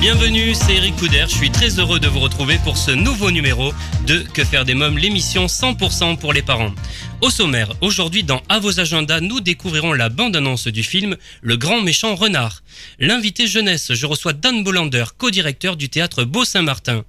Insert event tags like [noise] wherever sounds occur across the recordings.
bienvenue, c'est Eric Couder. Je suis très heureux de vous retrouver pour ce nouveau numéro de Que faire des mômes, l'émission 100% pour les parents. Au sommaire, aujourd'hui dans À vos agendas, nous découvrirons la bande-annonce du film Le grand méchant renard. L'invité jeunesse, je reçois Dan Bolander, co-directeur du théâtre Beau-Saint-Martin.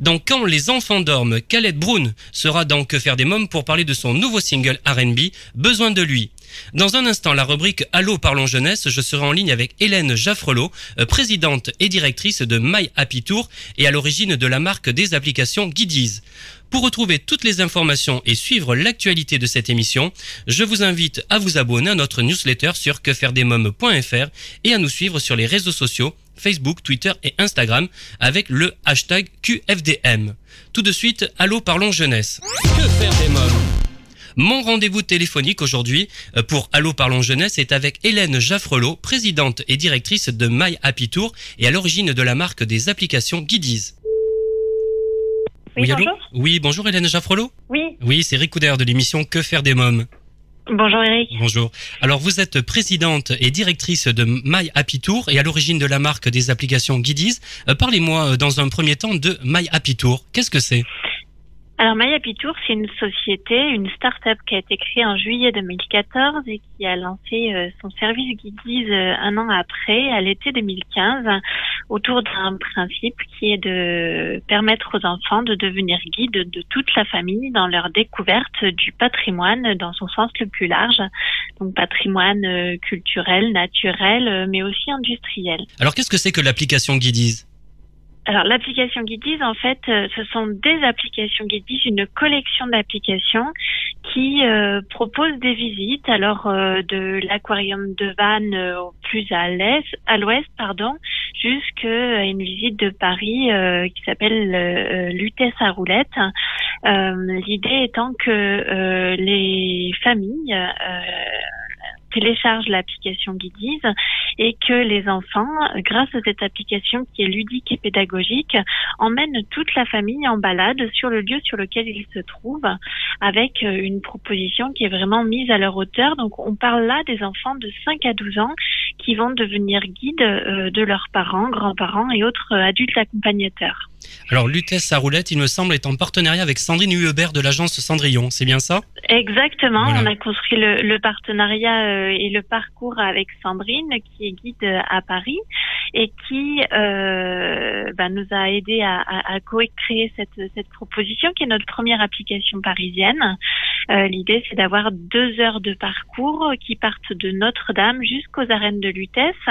Dans Quand les enfants dorment, Khaled Brown sera dans Que faire des mômes pour parler de son nouveau single R&B, Besoin de lui. Dans un instant, la rubrique Allô parlons jeunesse, je serai en ligne avec Hélène Jaffrelot, euh, présidente et directrice de My Happy Tour et à l'origine de la marque des applications Guidiz. Pour retrouver toutes les informations et suivre l'actualité de cette émission, je vous invite à vous abonner à notre newsletter sur quefairedesmômes.fr et à nous suivre sur les réseaux sociaux Facebook, Twitter et Instagram avec le hashtag QFDM. Tout de suite, Allô parlons jeunesse. Que faire des mômes? Mon rendez-vous téléphonique aujourd'hui euh, pour Allô Parlons Jeunesse est avec Hélène Jaffrelot, présidente et directrice de My Happy Tour et à l'origine de la marque des applications Guidiz. Oui, allô bonjour. Oui, bonjour Hélène Jaffrelot. Oui, Oui, c'est Eric Couder de l'émission Que faire des mômes. bonjour Eric. Bonjour. Alors, vous êtes présidente et directrice de My Happy Tour et à l'origine de la marque des applications Guidiz. Euh, Parlez-moi euh, dans un premier temps de My Happy Tour. Qu'est-ce que c'est? Alors My Happy Tour, c'est une société, une start-up qui a été créée en juillet 2014 et qui a lancé euh, son service Guidiz euh, un an après, à l'été 2015, autour d'un principe qui est de permettre aux enfants de devenir guides de toute la famille dans leur découverte du patrimoine dans son sens le plus large, donc patrimoine euh, culturel, naturel, mais aussi industriel. Alors, qu'est-ce que c'est que l'application Guidiz Alors l'application Guidiz, en fait, euh, ce sont des applications Guidiz, une collection d'applications qui euh, proposent des visites, alors euh, de l'aquarium de Vannes euh, plus à l'est, à l'ouest, pardon, jusqu'à une visite de Paris euh, qui s'appelle euh, Lutèce à roulette. Euh, L'idée étant que euh, les familles euh, téléchargent l'application Guidiz et que les enfants, grâce à cette application qui est ludique et pédagogique, emmènent toute la famille en balade sur le lieu sur lequel ils se trouvent avec euh, une proposition qui est vraiment mise à leur hauteur. Donc on parle là des enfants de 5 à 12 ans qui vont devenir guides euh, de leurs parents, grands-parents et autres euh, adultes accompagnateurs. Alors, Lutèce à roulette, il me semble, est en partenariat avec Sandrine Huebert de l'agence Cendrillon. C'est bien ça? Exactement, Voilà. on a construit le, le partenariat euh, et le parcours avec Sandrine, qui est guide à Paris et qui euh, bah, nous a aidé à, à, à co-créer cette, cette proposition, qui est notre première application parisienne. Euh, L'idée, c'est d'avoir deux heures de parcours qui partent de Notre-Dame jusqu'aux arènes de Lutèce.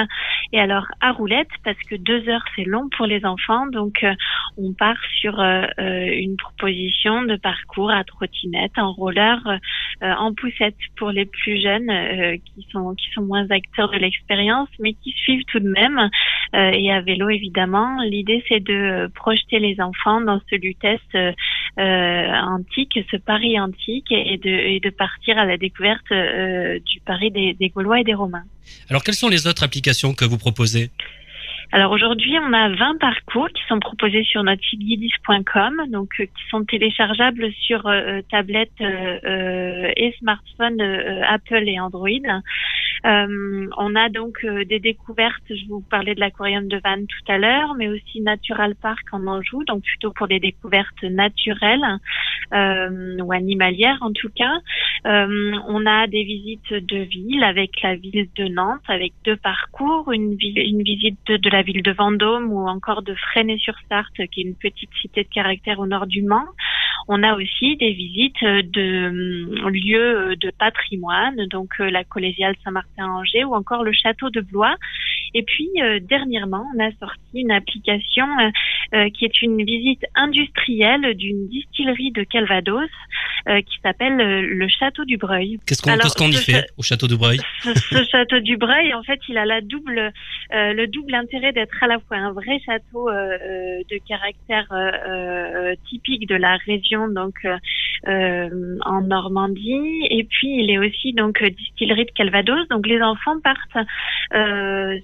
Et alors à roulette, parce que deux heures, c'est long pour les enfants, donc euh, on part sur euh, euh, une proposition de parcours à trottinette, en roller, euh, en poussette pour les plus jeunes euh, qui sont qui sont moins acteurs de l'expérience, mais qui suivent tout de même. Euh, et à vélo évidemment. L'idée c'est de euh, projeter les enfants dans ce euh, euh, antique, ce Paris antique, et de et de partir à la découverte euh, du Paris des, des Gaulois et des Romains. Alors, quelles sont les autres applications que vous proposez? Alors aujourd'hui, on a 20 parcours qui sont proposés sur notre site guidis.com, donc euh, qui sont téléchargeables sur euh, tablette euh, euh, et smartphone euh, Apple et Android. Euh, on a donc des découvertes, je vous parlais de l'aquarium de Vannes tout à l'heure, mais aussi Natural Park en Anjou, donc plutôt pour les découvertes naturelles ou animalières en tout cas. On a des visites de ville avec la ville de Nantes, avec deux parcours, une, une visite de, de la ville de Vendôme ou encore de Fresnay-sur-Sarthe, qui est une petite cité de caractère au nord du Mans. On a aussi des visites de hum, lieux de patrimoine, donc euh, la collégiale Saint-Martin-Angers ou encore le château de Blois. Et puis euh, dernièrement, on a sorti une application euh, euh, qui est une visite industrielle d'une distillerie de Calvados euh, qui s'appelle euh, le château du Breuil. Qu'est-ce qu'on qu'est-ce qu'on y fait au château de Breuil? [laughs] Ce, ce château du Breuil, en fait, il a la double le double intérêt d'être à la fois un vrai château de caractère typique de la région, donc en Normandie, et puis il est aussi donc distillerie de Calvados. Donc les enfants partent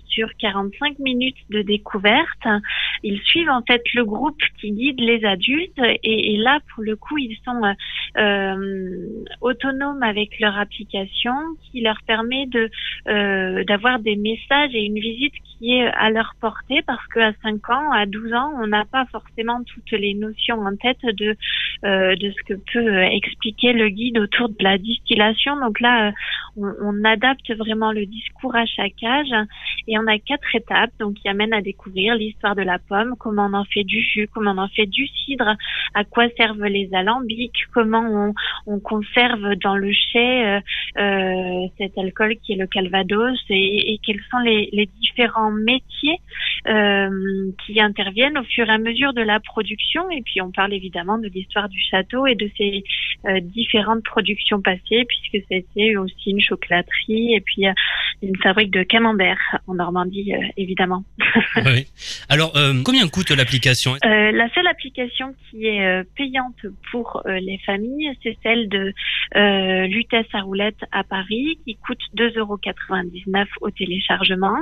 sur 45 minutes de découverte. Ils suivent en fait le groupe qui guide les adultes, et, là pour le coup ils sont autonomes avec leur application qui leur permet de euh, d'avoir des messages et une visite qui est à leur portée parce qu'à 5 ans, à 12 ans, on n'a pas forcément toutes les notions en tête de euh, de ce que peut euh, expliquer le guide autour de la distillation. Donc là, on, on, adapte vraiment le discours à chaque âge et on a quatre étapes donc qui amènent à découvrir l'histoire de la pomme, comment on en fait du jus, comment on en fait du cidre, à quoi servent les alambics, comment on, on conserve dans le chai euh, cet alcool qui est le calvados et, quels sont les, différents métiers euh, qui interviennent au fur et à mesure de la production. Et puis on parle évidemment de l'histoire du château et de ses euh, différentes productions passées, puisque c'était aussi une chocolaterie et puis euh, une fabrique de camembert en Normandie, évidemment. [laughs] oui. Alors, combien coûte l'application? La seule application qui est payante pour les familles, c'est celle de Lutèce à roulette à Paris, qui coûte 2,99 euros au téléchargement.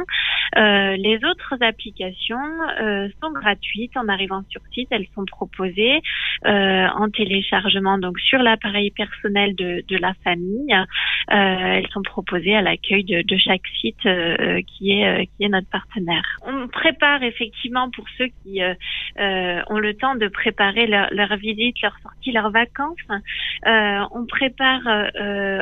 Euh, les autres applications euh, sont gratuites. En arrivant sur site, elles sont proposées euh, en téléchargement donc sur l'appareil personnel de, de, la famille. Euh, elles sont proposées à l'accueil de, de, chaque site euh, qui est qui est notre partenaire. On prépare effectivement pour ceux qui ont le temps de préparer leur, leur, visite, leur sortie, leurs vacances. on prépare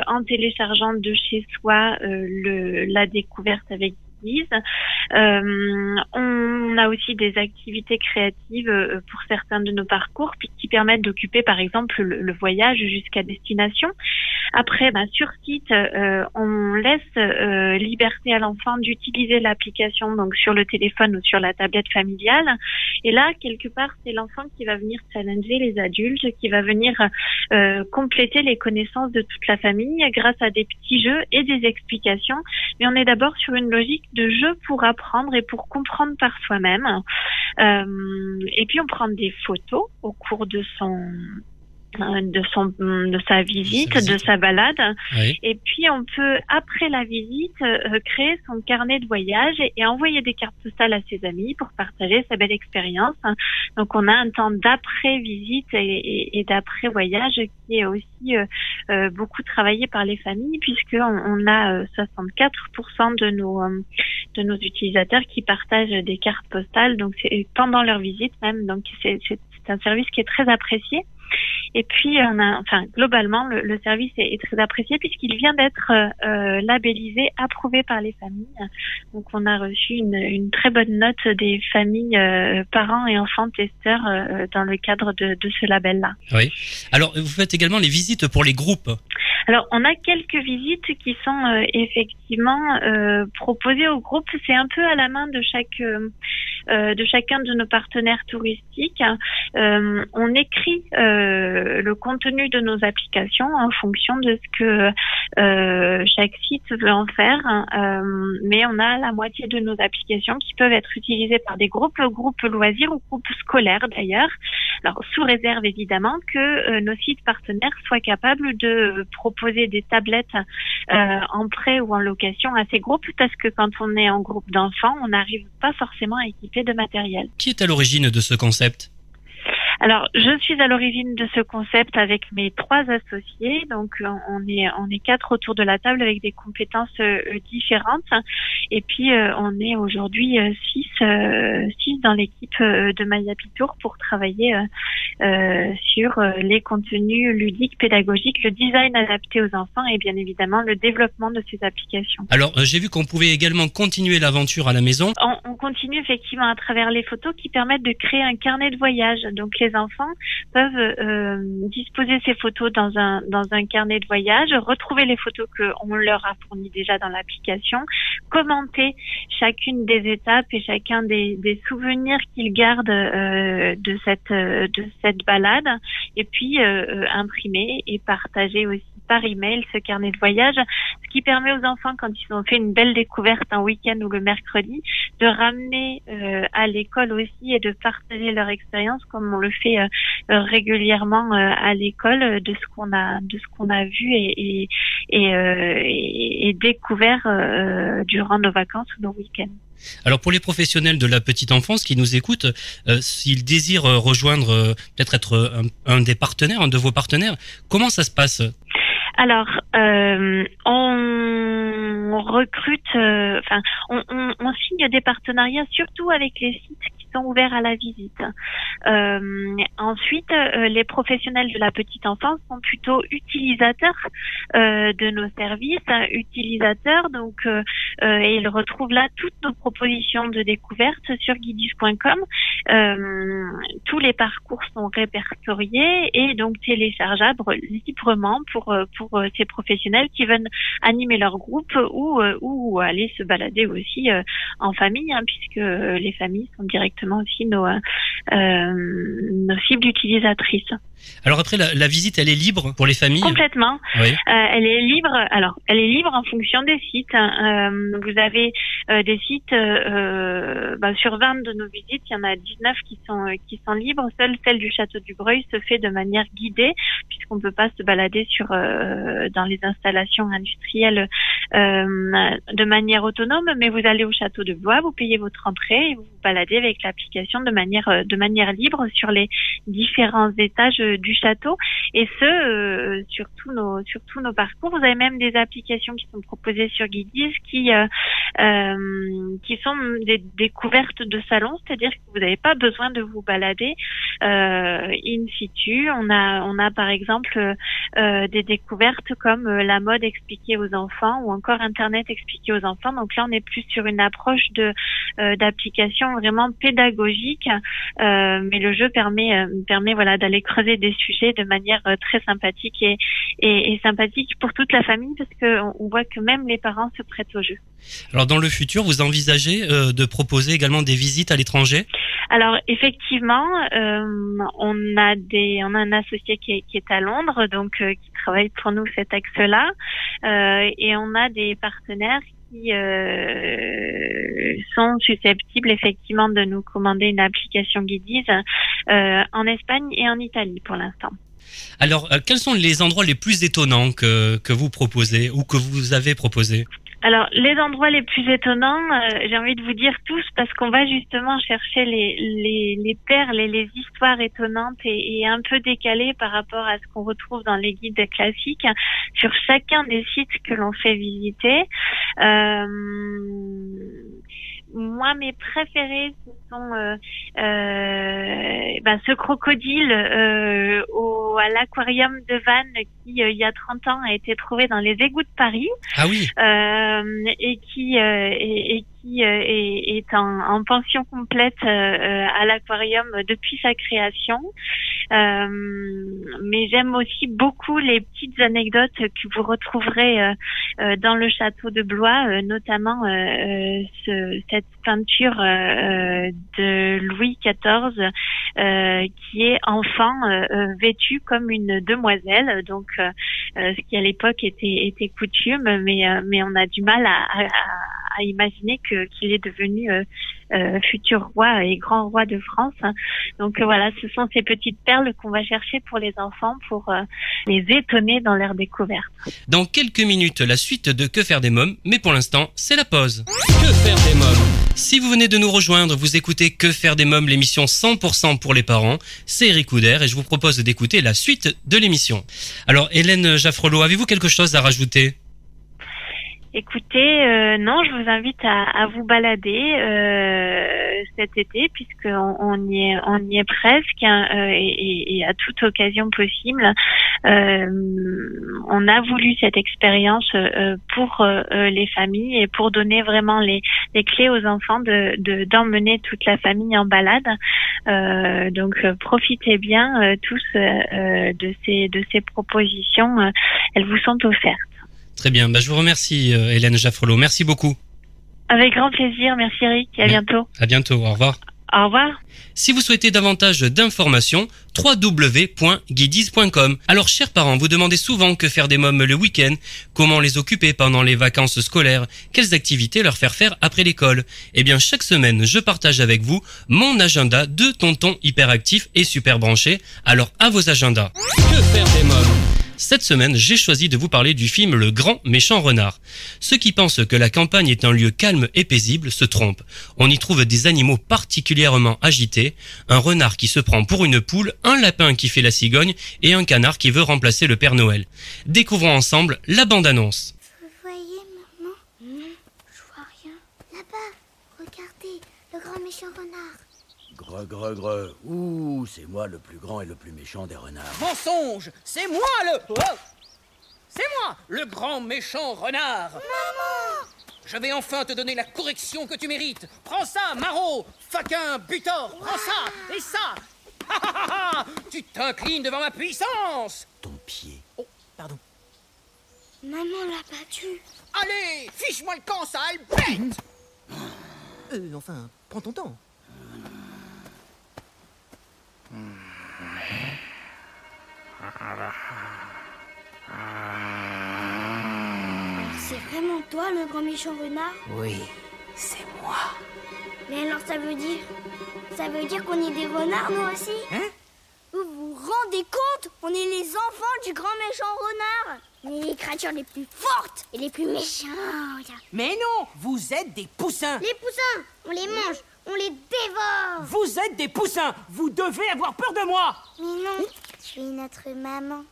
en téléchargeant de chez soi la découverte avec euh, on a aussi des activités créatives euh, pour certains de nos parcours qui permettent d'occuper par exemple le, voyage jusqu'à destination. Après, bah, sur site, euh, on laisse liberté à l'enfant d'utiliser l'application donc sur le téléphone ou sur la tablette familiale. Et là, quelque part, c'est l'enfant qui va venir challenger les adultes, qui va venir compléter les connaissances de toute la famille grâce à des petits jeux et des explications. Mais on est d'abord sur une logique de jeu pour apprendre et pour comprendre par soi-même. Euh, et puis on prend des photos au cours de son de son de sa visite, de sa balade. Et puis on peut après la visite euh, créer son carnet de voyage et, envoyer des cartes postales à ses amis pour partager sa belle expérience. Donc on a un temps d'après visite et, et, d'après voyage qui est aussi euh, beaucoup travaillé par les familles puisque on, a 64% de nos de nos utilisateurs qui partagent des cartes postales donc c'est pendant leur visite même donc c'est un service qui est très apprécié. Et puis, on a, enfin, globalement, le, service est, très apprécié puisqu'il vient d'être euh, labellisé, approuvé par les familles. Donc, on a reçu une, une très bonne note des familles, euh, parents et enfants testeurs euh, dans le cadre de, de ce label-là. Oui. Alors, vous faites également les visites pour les groupes. Alors, on a quelques visites qui sont euh, effectivement euh, proposées au groupe. C'est un peu à la main de chaque euh, de chacun de nos partenaires touristiques. on écrit le contenu de nos applications en fonction de ce que chaque site veut en faire. mais on a la moitié de nos applications qui peuvent être utilisées par des groupes, groupes loisirs ou groupes scolaires d'ailleurs. Alors, sous réserve évidemment que nos sites partenaires soient capables de proposer proposer des tablettes euh, en prêt ou en location à ces groupes parce que quand on est en groupe d'enfants, on n'arrive pas forcément à équiper Qui est à l'origine de ce concept? Alors, je suis à l'origine de ce concept avec mes trois associés. Donc, on est on est quatre autour de la table avec des compétences euh, différentes. Et puis, euh, on est aujourd'hui euh, six six dans l'équipe de Maya Pitour pour travailler sur les contenus ludiques, pédagogiques, le design adapté aux enfants et bien évidemment le développement de ces applications. Alors, j'ai vu qu'on pouvait également continuer l'aventure à la maison. On, on continue effectivement à travers les photos qui permettent de créer un carnet de voyage. Donc, les enfants peuvent euh, disposer ces photos dans un dans un carnet de voyage, retrouver les photos qu'on leur a fournies déjà dans l'application, commenter chacune des étapes et chacun des, souvenirs qu'ils gardent euh, de cette de cette balade, et puis euh, imprimer et partager aussi par email ce carnet de voyage, ce qui permet aux enfants quand ils ont fait une belle découverte un week-end ou le mercredi de ramener à l'école aussi et de partager leur expérience comme on le fait régulièrement à l'école de ce qu'on a de ce qu'on a vu et et, découvert durant nos vacances ou nos week-ends. Alors pour les professionnels de la petite enfance qui nous écoutent, euh, s'ils désirent rejoindre, euh, peut-être être un, des partenaires, un de vos partenaires, comment ça se passe? Alors, euh, on recrute, enfin, on, on, signe des partenariats surtout avec les sites ouverts à la visite. Euh, ensuite, euh, les professionnels de la petite enfance sont plutôt utilisateurs euh, de nos services, utilisateurs, donc et ils retrouvent là toutes nos propositions de découverte sur guidis.com. tous les parcours sont répertoriés et donc téléchargeables librement pour pour ces professionnels qui veulent animer leur groupe ou ou aller se balader aussi en famille, hein, puisque les familles sont directement aussi nos, euh, euh, nos cibles utilisatrices. Alors après, la, visite, elle est libre pour les familles Complètement. Euh, elle est libre. Alors, elle est libre en fonction des sites. Hein. vous avez des sites bah, sur 20 de nos visites, il y en a 19 qui sont qui sont libres. Seule celle du château du Breuil se fait de manière guidée, puisqu'on ne peut pas se balader sur dans les installations industrielles de manière autonome. Mais vous allez au château de Blois, vous payez votre entrée et vous vous baladez avec la application de manière euh, de manière libre sur les différents étages euh, du château et ce euh, sur tous nos sur tous nos parcours. Vous avez même des applications qui sont proposées sur Guidis qui qui sont des découvertes de salon, c'est-à-dire que vous n'avez pas besoin de vous balader in situ. On a on a par exemple des découvertes comme la mode expliquée aux enfants ou encore Internet expliqué aux enfants. Donc là, on est plus sur une approche de d'application vraiment pédagogique euh, mais le jeu permet euh, permet voilà d'aller creuser des sujets de manière euh, très sympathique et, et, sympathique pour toute la famille parce que on voit que même les parents se prêtent au jeu. Alors dans le futur, vous envisagez de proposer également des visites à l'étranger? Alors effectivement, on a des on a un associé qui est, qui est à Londres donc qui travaille pour nous cet axe-là et on a des partenaires qui euh, sont susceptibles effectivement de nous commander une application Guidiz euh, en Espagne et en Italie pour l'instant. Alors, euh, quels sont les endroits les plus étonnants que, que vous proposez ou que vous avez proposés alors, les endroits les plus étonnants, euh, j'ai envie de vous dire tous, parce qu'on va justement chercher les, les, les perles et les histoires étonnantes et, et, un peu décalées par rapport à ce qu'on retrouve dans les guides classiques sur chacun des sites que l'on fait visiter. Euh, moi, mes préférés, ce sont euh, euh, ben, ce crocodile euh, au, à l'aquarium de Vannes qui, euh, il y a 30 ans, a été trouvé dans les égouts de Paris. Ah oui. Euh, et qui et, et, qui est, est en, en, pension complète à l'aquarium depuis sa création. mais j'aime aussi beaucoup les petites anecdotes que vous retrouverez dans le château de Blois, notamment ce, cette peinture euh, de Louis XIV euh, qui est enfant euh, vêtu comme une demoiselle, donc ce qui à l'époque était, était coutume, mais, mais on a du mal à, à, à imaginer que qu'il est devenu euh, futur roi et grand roi de France. Donc euh, voilà, ce sont ces petites perles qu'on va chercher pour les enfants pour euh, les étonner dans leur découverte. Dans quelques minutes, la suite de Que faire des mômes, mais pour l'instant, c'est la pause. Que faire des mômes Si vous venez de nous rejoindre, vous écoutez Que faire des mômes, l'émission 100% pour les parents. C'est Eric Couder et je vous propose d'écouter la suite de l'émission. Alors Hélène Jaffrelot, avez-vous quelque chose à rajouter? Écoutez, euh, non, je vous invite à, vous balader euh, cet été puisqu'on on y est, on y est presque hein, euh, et, à toute occasion possible. on a voulu cette expérience pour les familles et pour donner vraiment les, clés aux enfants de d'emmener toute la famille en balade. donc profitez bien tous de ces de ces propositions. elles vous sont offertes. Très bien. Bah, je vous remercie, euh, Hélène Jaffrelot. Merci beaucoup. Avec grand plaisir. Merci, Eric. À bientôt. À bientôt. Au revoir. Au revoir. Si vous souhaitez davantage d'informations, www.guidis.com. Alors, chers parents, vous demandez souvent que faire des mômes le week-end, comment les occuper pendant les vacances scolaires, quelles activités leur faire faire après l'école. Eh bien, chaque semaine, je partage avec vous mon agenda de tonton hyperactif et super branché. Alors, à vos agendas. Que faire des mômes? Cette semaine, j'ai choisi de vous parler du film Le Grand Méchant Renard. Ceux qui pensent que la campagne est un lieu calme et paisible se trompent. On y trouve des animaux particulièrement agités, un renard qui se prend pour une poule, un lapin qui fait la cigogne et un canard qui veut remplacer le Père Noël. Découvrons ensemble la bande-annonce. Vous voyez, maman Non, je vois rien. Là-bas, regardez, le grand méchant renard. Gre, gre, gre. Ouh, c'est moi le plus grand et le plus méchant des renards. Mensonge C'est moi le... Oh c'est moi, le grand méchant renard Maman Je vais enfin te donner la correction que tu mérites Prends ça, Maro Faquin, Butor Prends ça Et ça Ha, ha, ha, ha Tu t'inclines devant ma puissance Ton pied. Oh, pardon. Maman l'a battu. Allez Fiche-moi le camp, sale bête Euh, enfin, prends ton temps. C'est vraiment toi le grand méchant renard Oui, c'est moi. Mais alors ça veut dire Ça veut dire qu'on est des renards nous aussi Hein Vous vous rendez compte On est les enfants du grand méchant renard On est les créatures les plus fortes et les plus méchantes. Mais non Vous êtes des poussins Les poussins, on les mange, on les dévore Vous êtes des poussins Vous devez avoir peur de moi Mais non, tu es notre maman.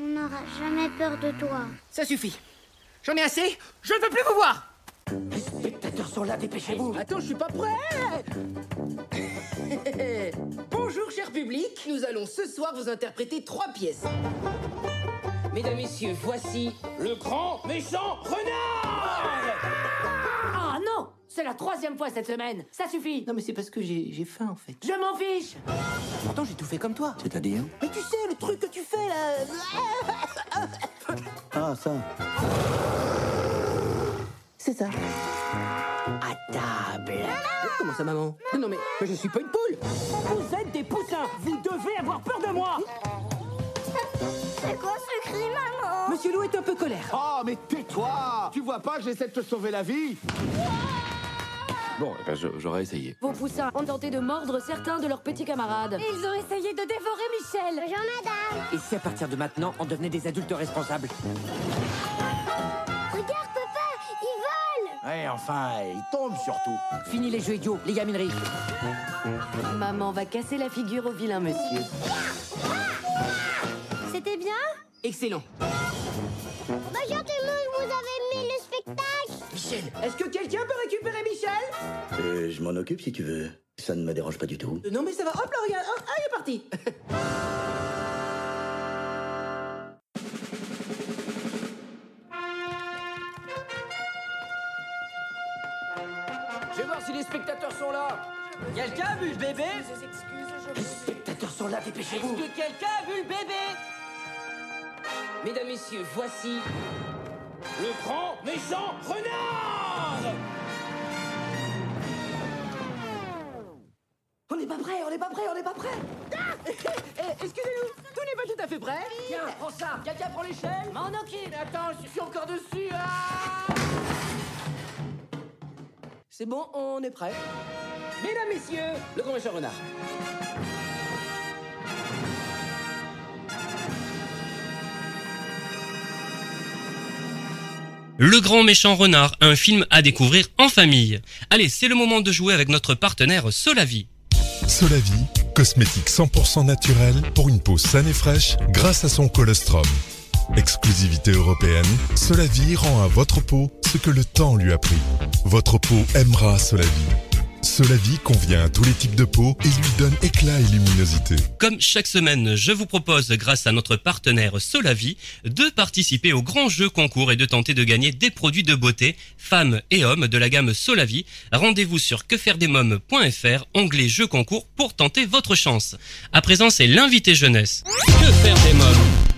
On n'aura jamais peur de toi. Ça suffit J'en ai assez Je ne veux plus vous voir Les spectateurs sont là, dépêchez-vous. Attends, je suis pas prêt [laughs] Bonjour, cher public. Nous allons ce soir vous interpréter trois pièces. Mesdames, Messieurs, voici le grand méchant renard Ah non C'est la troisième fois cette semaine Ça suffit Non, mais c'est parce que j'ai j'ai faim en fait. Je m'en fiche Pourtant, j'ai tout fait comme toi. C'est-à-dire Mais tu sais, le truc que tu fais là. Ah, ça. C'est ça. À table. Comment ça, maman Non mais, mais je suis pas une poule Vous êtes des poussins Vous devez avoir peur de moi C'est quoi ce cri, maman Monsieur Loup est un peu colère. Oh, mais tais-toi Tu vois pas que j'essaie de te sauver la vie Bon, eh ben, j'aurais essayé. Vos poussins ont tenté de mordre certains de leurs petits camarades. Ils ont essayé de dévorer Michel Bonjour, madame Et si à partir de maintenant, on devenait des adultes responsables? Regarde, papa Ils volent Ouais, enfin, il tombe surtout. Fini les jeux idiots, les gamineries. Maman va casser la figure au vilain monsieur. C'était bien? Excellent. Bonjour tout le monde, Michel, est-ce que quelqu'un peut récupérer Michel? Euh, je m'en occupe si tu veux. Ça ne me dérange pas du tout. Euh, Non, mais ça va. Hop là, regarde. Hop, ah, il est parti. Je vais voir si les spectateurs sont là Quelqu'un a vu le bébé? Les spectateurs sont là, dépêchez-vous. Est-ce que quelqu'un a vu le bébé? Mesdames, Messieurs, voici le grand méchant renard On n'est pas prêt, on n'est pas prêt, on n'est pas prêt. Ah Eh, Excusez-nous, tout n'est pas tout à fait prêt. Tiens, prends ça Quelqu'un prend l'échelle M'en occupe Attends, je suis encore dessus ah C'est bon, on est prêt. Mesdames, Messieurs, le grand méchant renard Le grand méchant renard, un film à découvrir en famille. Allez, c'est le moment de jouer avec notre partenaire Solavi. Solavi, cosmétique 100% naturel pour une peau saine et fraîche grâce à son colostrum. Exclusivité européenne, Solavi rend à votre peau ce que le temps lui a pris. Votre peau aimera Solavi. Solavi convient à tous les types de peau et lui donne éclat et luminosité. Comme chaque semaine, je vous propose, grâce à notre partenaire Solavi, de participer au grand jeu concours et de tenter de gagner des produits de beauté, femmes et hommes de la gamme Solavi. Rendez-vous sur quefairedesmoms.fr, onglet jeu concours pour tenter votre chance. À présent, c'est l'invité jeunesse. Que faire des mômes?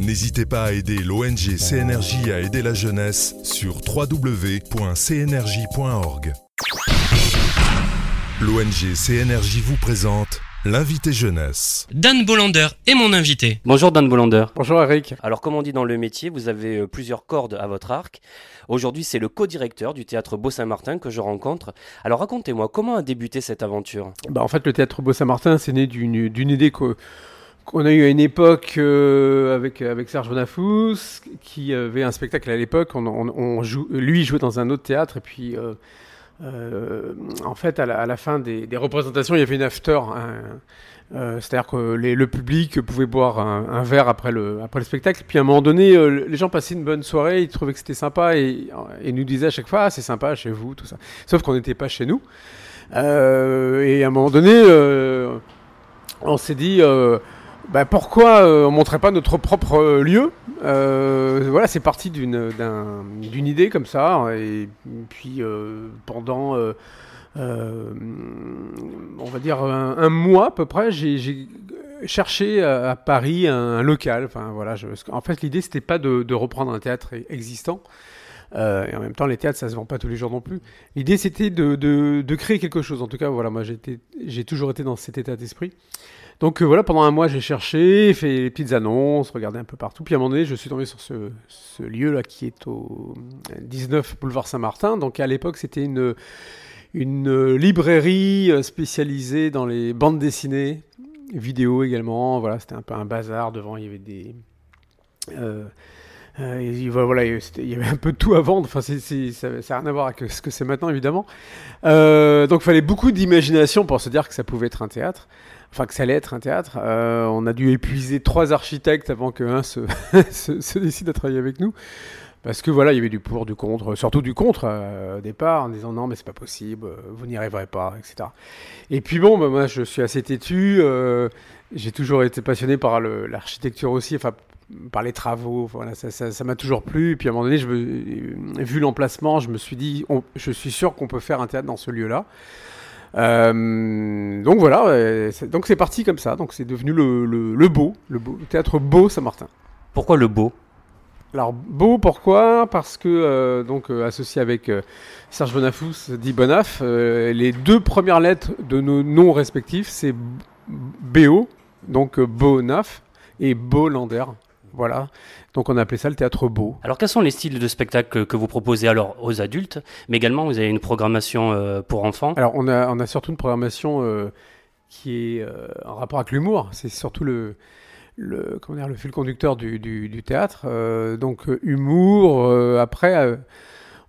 N'hésitez pas à aider l'ONG CNRJ à aider la jeunesse sur www.cnrj.org. L'ONG CNRJ vous présente L'invité jeunesse. Dan Bolander est mon invité. Bonjour Dan Bolander. Bonjour Eric. Alors comme on dit dans le métier, vous avez euh, plusieurs cordes à votre arc. Aujourd'hui c'est le co-directeur du théâtre Beau-Saint-Martin que je rencontre. Alors racontez-moi, comment a débuté cette aventure? Bah, En fait le théâtre Beau-Saint-Martin c'est né d'une idée qu'on a eu à une époque euh, avec, avec Serge Bonafous, qui avait un spectacle à l'époque. On, on, joue, lui jouait dans un autre théâtre, et puis euh, euh, en fait, à la, fin des, représentations, il y avait une after. Euh, c'est-à-dire que le public pouvait boire un, verre après le, après le spectacle. Puis à un moment donné, euh, les gens passaient une bonne soirée, ils trouvaient que c'était sympa et, nous disaient à chaque fois ah, c'est sympa chez vous, tout ça. Sauf qu'on n'était pas chez nous. et à un moment donné, on s'est dit bah, pourquoi on ne montrait pas notre propre lieu? Euh, voilà, c'est parti d'une idée comme ça. Et puis euh, pendant, euh, on va dire, un, mois à peu près, j'ai cherché à, Paris un, local. Enfin, voilà, en fait, l'idée, c'était pas de, reprendre un théâtre existant. et en même temps, les théâtres, ça se vend pas tous les jours non plus. L'idée, c'était de, de, créer quelque chose. En tout cas, voilà, moi, j'ai toujours été dans cet état d'esprit. Donc euh, voilà, pendant un mois, j'ai cherché, fait les petites annonces, regardé un peu partout. Puis à un moment donné, je suis tombé sur ce, lieu-là qui est au 19 boulevard Saint-Martin. Donc à l'époque, c'était une, une librairie euh, spécialisée dans les bandes dessinées, vidéo également. Voilà, c'était un peu un bazar. Devant, il y avait des. Euh, voilà, il y avait un peu de tout à vendre. Enfin, ça n'a rien à voir avec ce que c'est maintenant, évidemment. donc, il fallait beaucoup d'imagination pour se dire que ça pouvait être un théâtre enfin que ça allait être un théâtre. Euh, on a dû épuiser trois architectes avant qu'un [laughs] se, se, décide à travailler avec nous. Parce que voilà, il y avait du pour, du contre, surtout du contre euh, au départ, en disant non, mais c'est pas possible, euh, vous n'y arriverez pas, etc. Et puis bon, bah, moi je suis assez têtu, j'ai toujours été passionné par l'architecture aussi, enfin par les travaux, ça m'a toujours plu. Et puis à un moment donné, vu l'emplacement, je me suis dit, je suis sûr qu'on peut faire un théâtre dans ce lieu-là. Euh, donc voilà, donc c'est parti comme ça. Donc c'est devenu le, le, beau, le beau, théâtre Beau Saint-Martin. Pourquoi le beau? Alors beau pourquoi? Parce que euh, donc euh, associé avec Serge Bonafous, dit Bonaf, les deux premières lettres de nos noms respectifs c'est BO, donc Bonaf et Bolander. Voilà. Donc on a appelé ça le théâtre beau. Alors quels sont les styles de spectacle que vous proposez alors aux adultes, mais également vous avez une programmation euh, pour enfants? Alors on a, on a surtout une programmation euh, qui est euh, en rapport avec l'humour. C'est surtout le, le, comment dire, le fil conducteur du, du, théâtre. donc humour, après...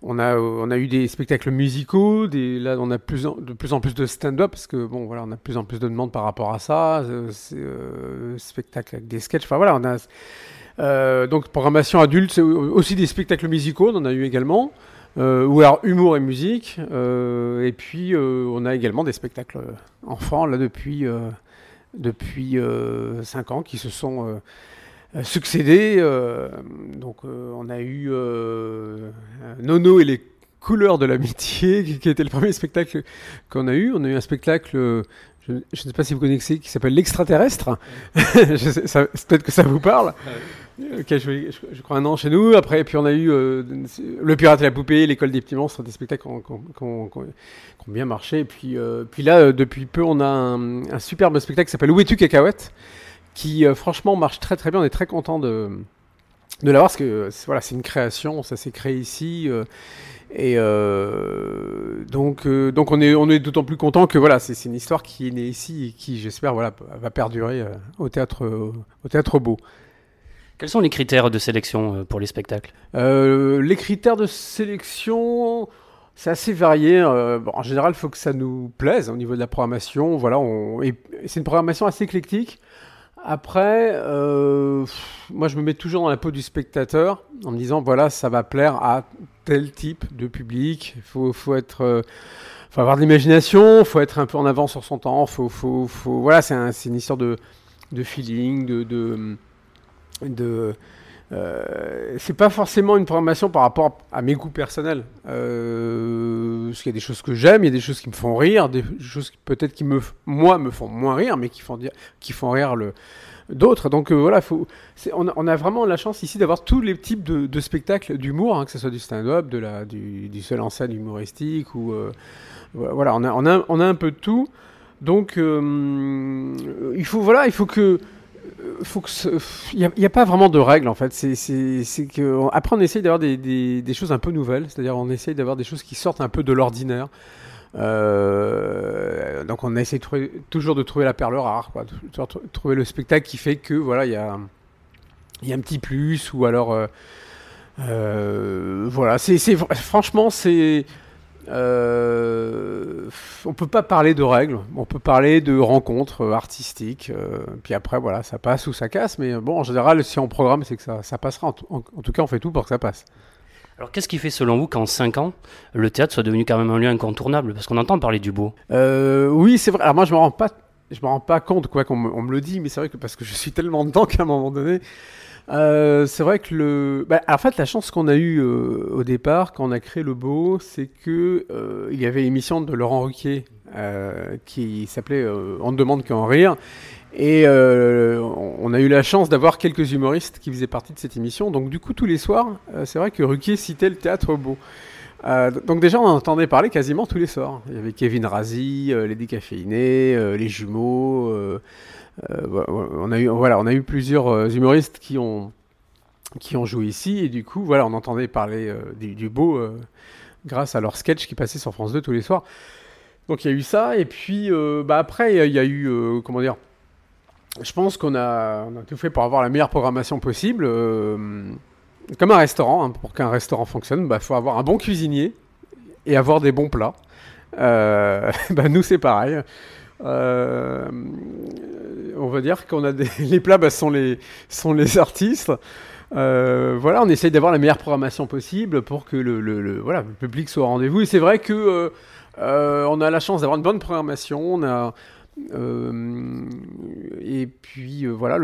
On a, on a eu des spectacles musicaux, des, là on a de plus en plus de stand-up parce que bon voilà on a de plus en plus de demandes par rapport à ça, spectacles avec des sketchs, enfin voilà on a euh, donc programmation adulte, c'est aussi des spectacles musicaux, on en a eu également. Euh, ou alors humour et musique. Euh, et puis on a également des spectacles enfants là depuis depuis 5 ans qui se sont succédés. donc on a eu Nono et les couleurs de l'amitié [laughs] qui était le premier spectacle qu'on a eu. On a eu un spectacle je, ne sais pas si vous connaissez, qui s'appelle L'extraterrestre. [laughs] Peut-être que ça vous parle. je, crois, un an chez nous. Après, puis on a eu euh, Le Pirate et la Poupée, L'école des petits monstres, des spectacles qui ont, bien marché. Et puis, euh, puis là, euh, depuis peu, on a un, superbe spectacle qui s'appelle Où es-tu, cacahuète? Qui, franchement, marche très très bien. On est très content de, de l'avoir parce que voilà, c'est une création, ça s'est créé ici. Et donc, donc on est, on est d'autant plus content que voilà, c'est une histoire qui est née ici et qui, j'espère, voilà, va perdurer au théâtre, au théâtre Beau. Quels sont les critères de sélection euh, pour les spectacles? Euh, Les critères de sélection, c'est assez varié. Euh, en général, il faut que ça nous plaise au niveau de la programmation. Voilà, c'est une programmation assez éclectique. Après, euh, moi je me mets toujours dans la peau du spectateur en me disant voilà, ça va plaire à tel type de public. Il faut, faut être. Euh, avoir de l'imagination, faut être un peu en avance sur son temps, faut, faut, faut voilà, c'est un, une histoire de, de feeling, de, de euh, c'est pas forcément une programmation par rapport à mes goûts personnels. Euh, parce qu'il y a des choses que j'aime, il y a des choses qui me font rire, des choses peut-être qui me, moi, me font moins rire, mais qui font, rire d'autres. Donc euh, voilà, on, a, vraiment la chance ici d'avoir tous les types de, spectacles d'humour, hein, que ce soit du stand-up, du, du seul en scène humoristique, ou euh, voilà, on a, on, a, un peu de tout. Donc il faut voilà, il faut que que il n'y a, pas vraiment de règles en fait. C'est que après on essaye d'avoir des, choses un peu nouvelles, c'est-à-dire on essaye d'avoir des choses qui sortent un peu de l'ordinaire. Euh, donc on essaie de toujours de trouver la perle rare, trouver le spectacle qui fait que voilà il y a un petit plus ou alors euh, euh, voilà c'est franchement c'est euh, on peut pas parler de règles, on peut parler de rencontres artistiques, euh, puis après voilà, ça passe ou ça casse, mais bon, en général, si on programme, c'est que ça, ça passera. En, tout cas, on fait tout pour que ça passe. Alors, qu'est-ce qui fait, selon vous, qu'en 5 ans, le théâtre soit devenu quand même un lieu incontournable? Parce qu'on entend parler du beau. Euh, oui, c'est vrai. Alors, moi, je me rends pas, je me rends pas compte, quoi, qu'on me, me le dit, mais c'est vrai que parce que je suis tellement dedans qu'à un moment donné, euh, c'est vrai que le. Bah, en fait, la chance qu'on a eue euh, au départ, quand on a créé le Beau, c'est que euh, il y avait l'émission de Laurent Ruquier qui s'appelait On ne demande qu'en rire. Et on a eu la chance d'avoir quelques humoristes qui faisaient partie de cette émission. Donc, du coup, tous les soirs, c'est vrai que Ruquier citait le théâtre Beau. donc déjà, on en entendait parler quasiment tous les soirs. Il y avait Kevin Razi, les décaféinés, les jumeaux. Euh, on a eu voilà, on a eu plusieurs euh, humoristes qui ont qui ont joué ici et du coup voilà, on entendait parler euh, du, beau grâce à leur sketch qui passait sur France 2 tous les soirs. Donc il y a eu ça et puis bah, après il y, a eu comment dire je pense qu'on a, tout fait pour avoir la meilleure programmation possible. comme un restaurant, hein, pour qu'un restaurant fonctionne, il bah, faut avoir un bon cuisinier et avoir des bons plats. [laughs] bah, nous, c'est pareil. Euh, on va dire qu'on a des, [laughs] les plats bah, sont les sont les artistes. Euh, voilà, on essaye d'avoir la meilleure programmation possible pour que le, voilà, le public soit au rendez-vous. Et c'est vrai que euh, on a la chance d'avoir une bonne programmation. Et puis voilà,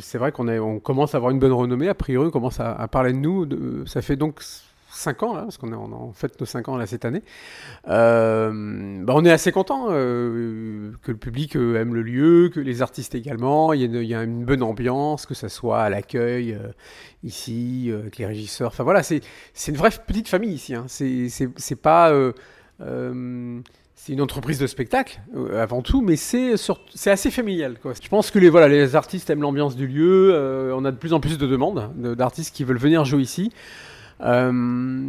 c'est vrai qu'on on commence à avoir une bonne renommée. A priori, on commence à, parler de nous. Ça fait donc 5 ans, là, parce qu'on est en fait nos 5 ans cette année. Euh, bah, on est assez content euh, que le public euh, aime le lieu, que les artistes également. Il y, a une, bonne ambiance, que ce soit à l'accueil, ici, avec les régisseurs. C'est une vraie petite famille ici. Hein. C'est pas. une entreprise de spectacle avant tout, mais c'est assez familial. Je pense que les, les artistes aiment l'ambiance du lieu. on a de plus en plus de demandes d'artistes qui veulent venir jouer ici. Euh,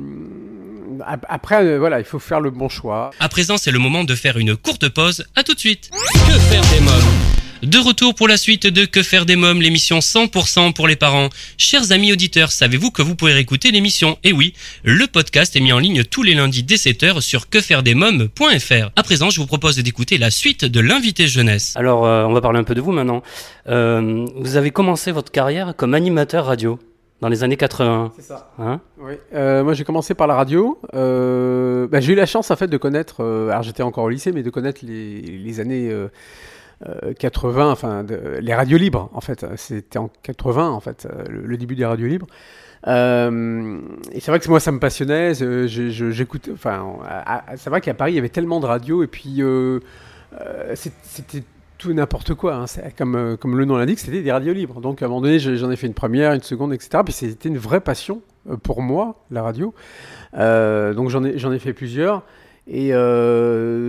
après, euh, voilà, il faut faire le bon choix. À présent, c'est le moment de faire une courte pause. À tout de suite. Que faire des mômes? De retour pour la suite de Que faire des mômes, l'émission 100% pour les parents. Chers amis auditeurs, savez-vous que vous pouvez réécouter l'émission? Et oui, le podcast est mis en ligne tous les lundis dès 7h sur quefairedesmômes.fr. À présent, je vous propose d'écouter la suite de l'invité jeunesse. Alors, euh, on va parler un peu de vous maintenant. vous avez commencé votre carrière comme animateur radio dans les années 80. C'est ça. Hein oui. Euh, moi, j'ai commencé par la radio. Euh, bah, j'ai eu la chance, en fait, de connaître. Euh, alors, j'étais encore au lycée, mais de connaître les, les années 80, enfin, les radios libres, en fait. C'était en 80, en fait, le, début des radios libres. et c'est vrai que moi, ça me passionnait. J'écoutais. Enfin, c'est vrai qu'à Paris, il y avait tellement de radios, et puis c'était tout n'importe quoi. Hein. Comme, euh, comme le nom l'indique, c'était des radios libres. Donc à un moment donné, j'en ai fait une première, une seconde, etc. Puis c'était une vraie passion euh, pour moi, la radio. Euh, donc j'en ai, ai fait plusieurs. Et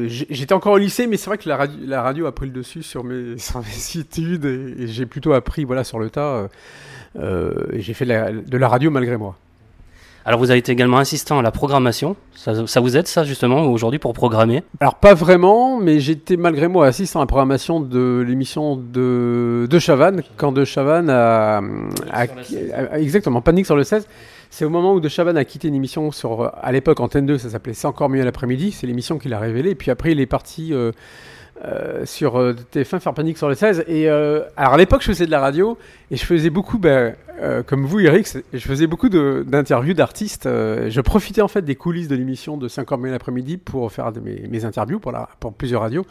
j'étais encore au lycée, mais c'est vrai que la radio, la radio, a pris le dessus sur mes, [laughs] sur mes études et, j'ai plutôt appris voilà, sur le tas. et j'ai fait de la radio malgré moi. Alors vous avez été également assistant à la programmation. Ça, vous aide ça justement aujourd'hui pour programmer? Alors pas vraiment, mais j'étais malgré moi assistant à la programmation de l'émission de, de Chavannes, quand De Chavannes a, exactement Panique sur le 16. C'est au moment où De Chavannes a quitté une émission sur à l'époque Antenne 2, ça s'appelait C'est encore mieux à l'après-midi. C'est l'émission qu'il a révélée. Et puis après il est parti. Euh, euh, sur euh, TF1 faire panique sur les 16. Et euh, alors à l'époque, je faisais de la radio et je faisais beaucoup, ben, comme vous, Eric, je faisais beaucoup d'interviews d'artistes. je profitais en fait des coulisses de l'émission de 5 h l'après-midi pour faire mes, mes interviews pour, la, pour plusieurs radios.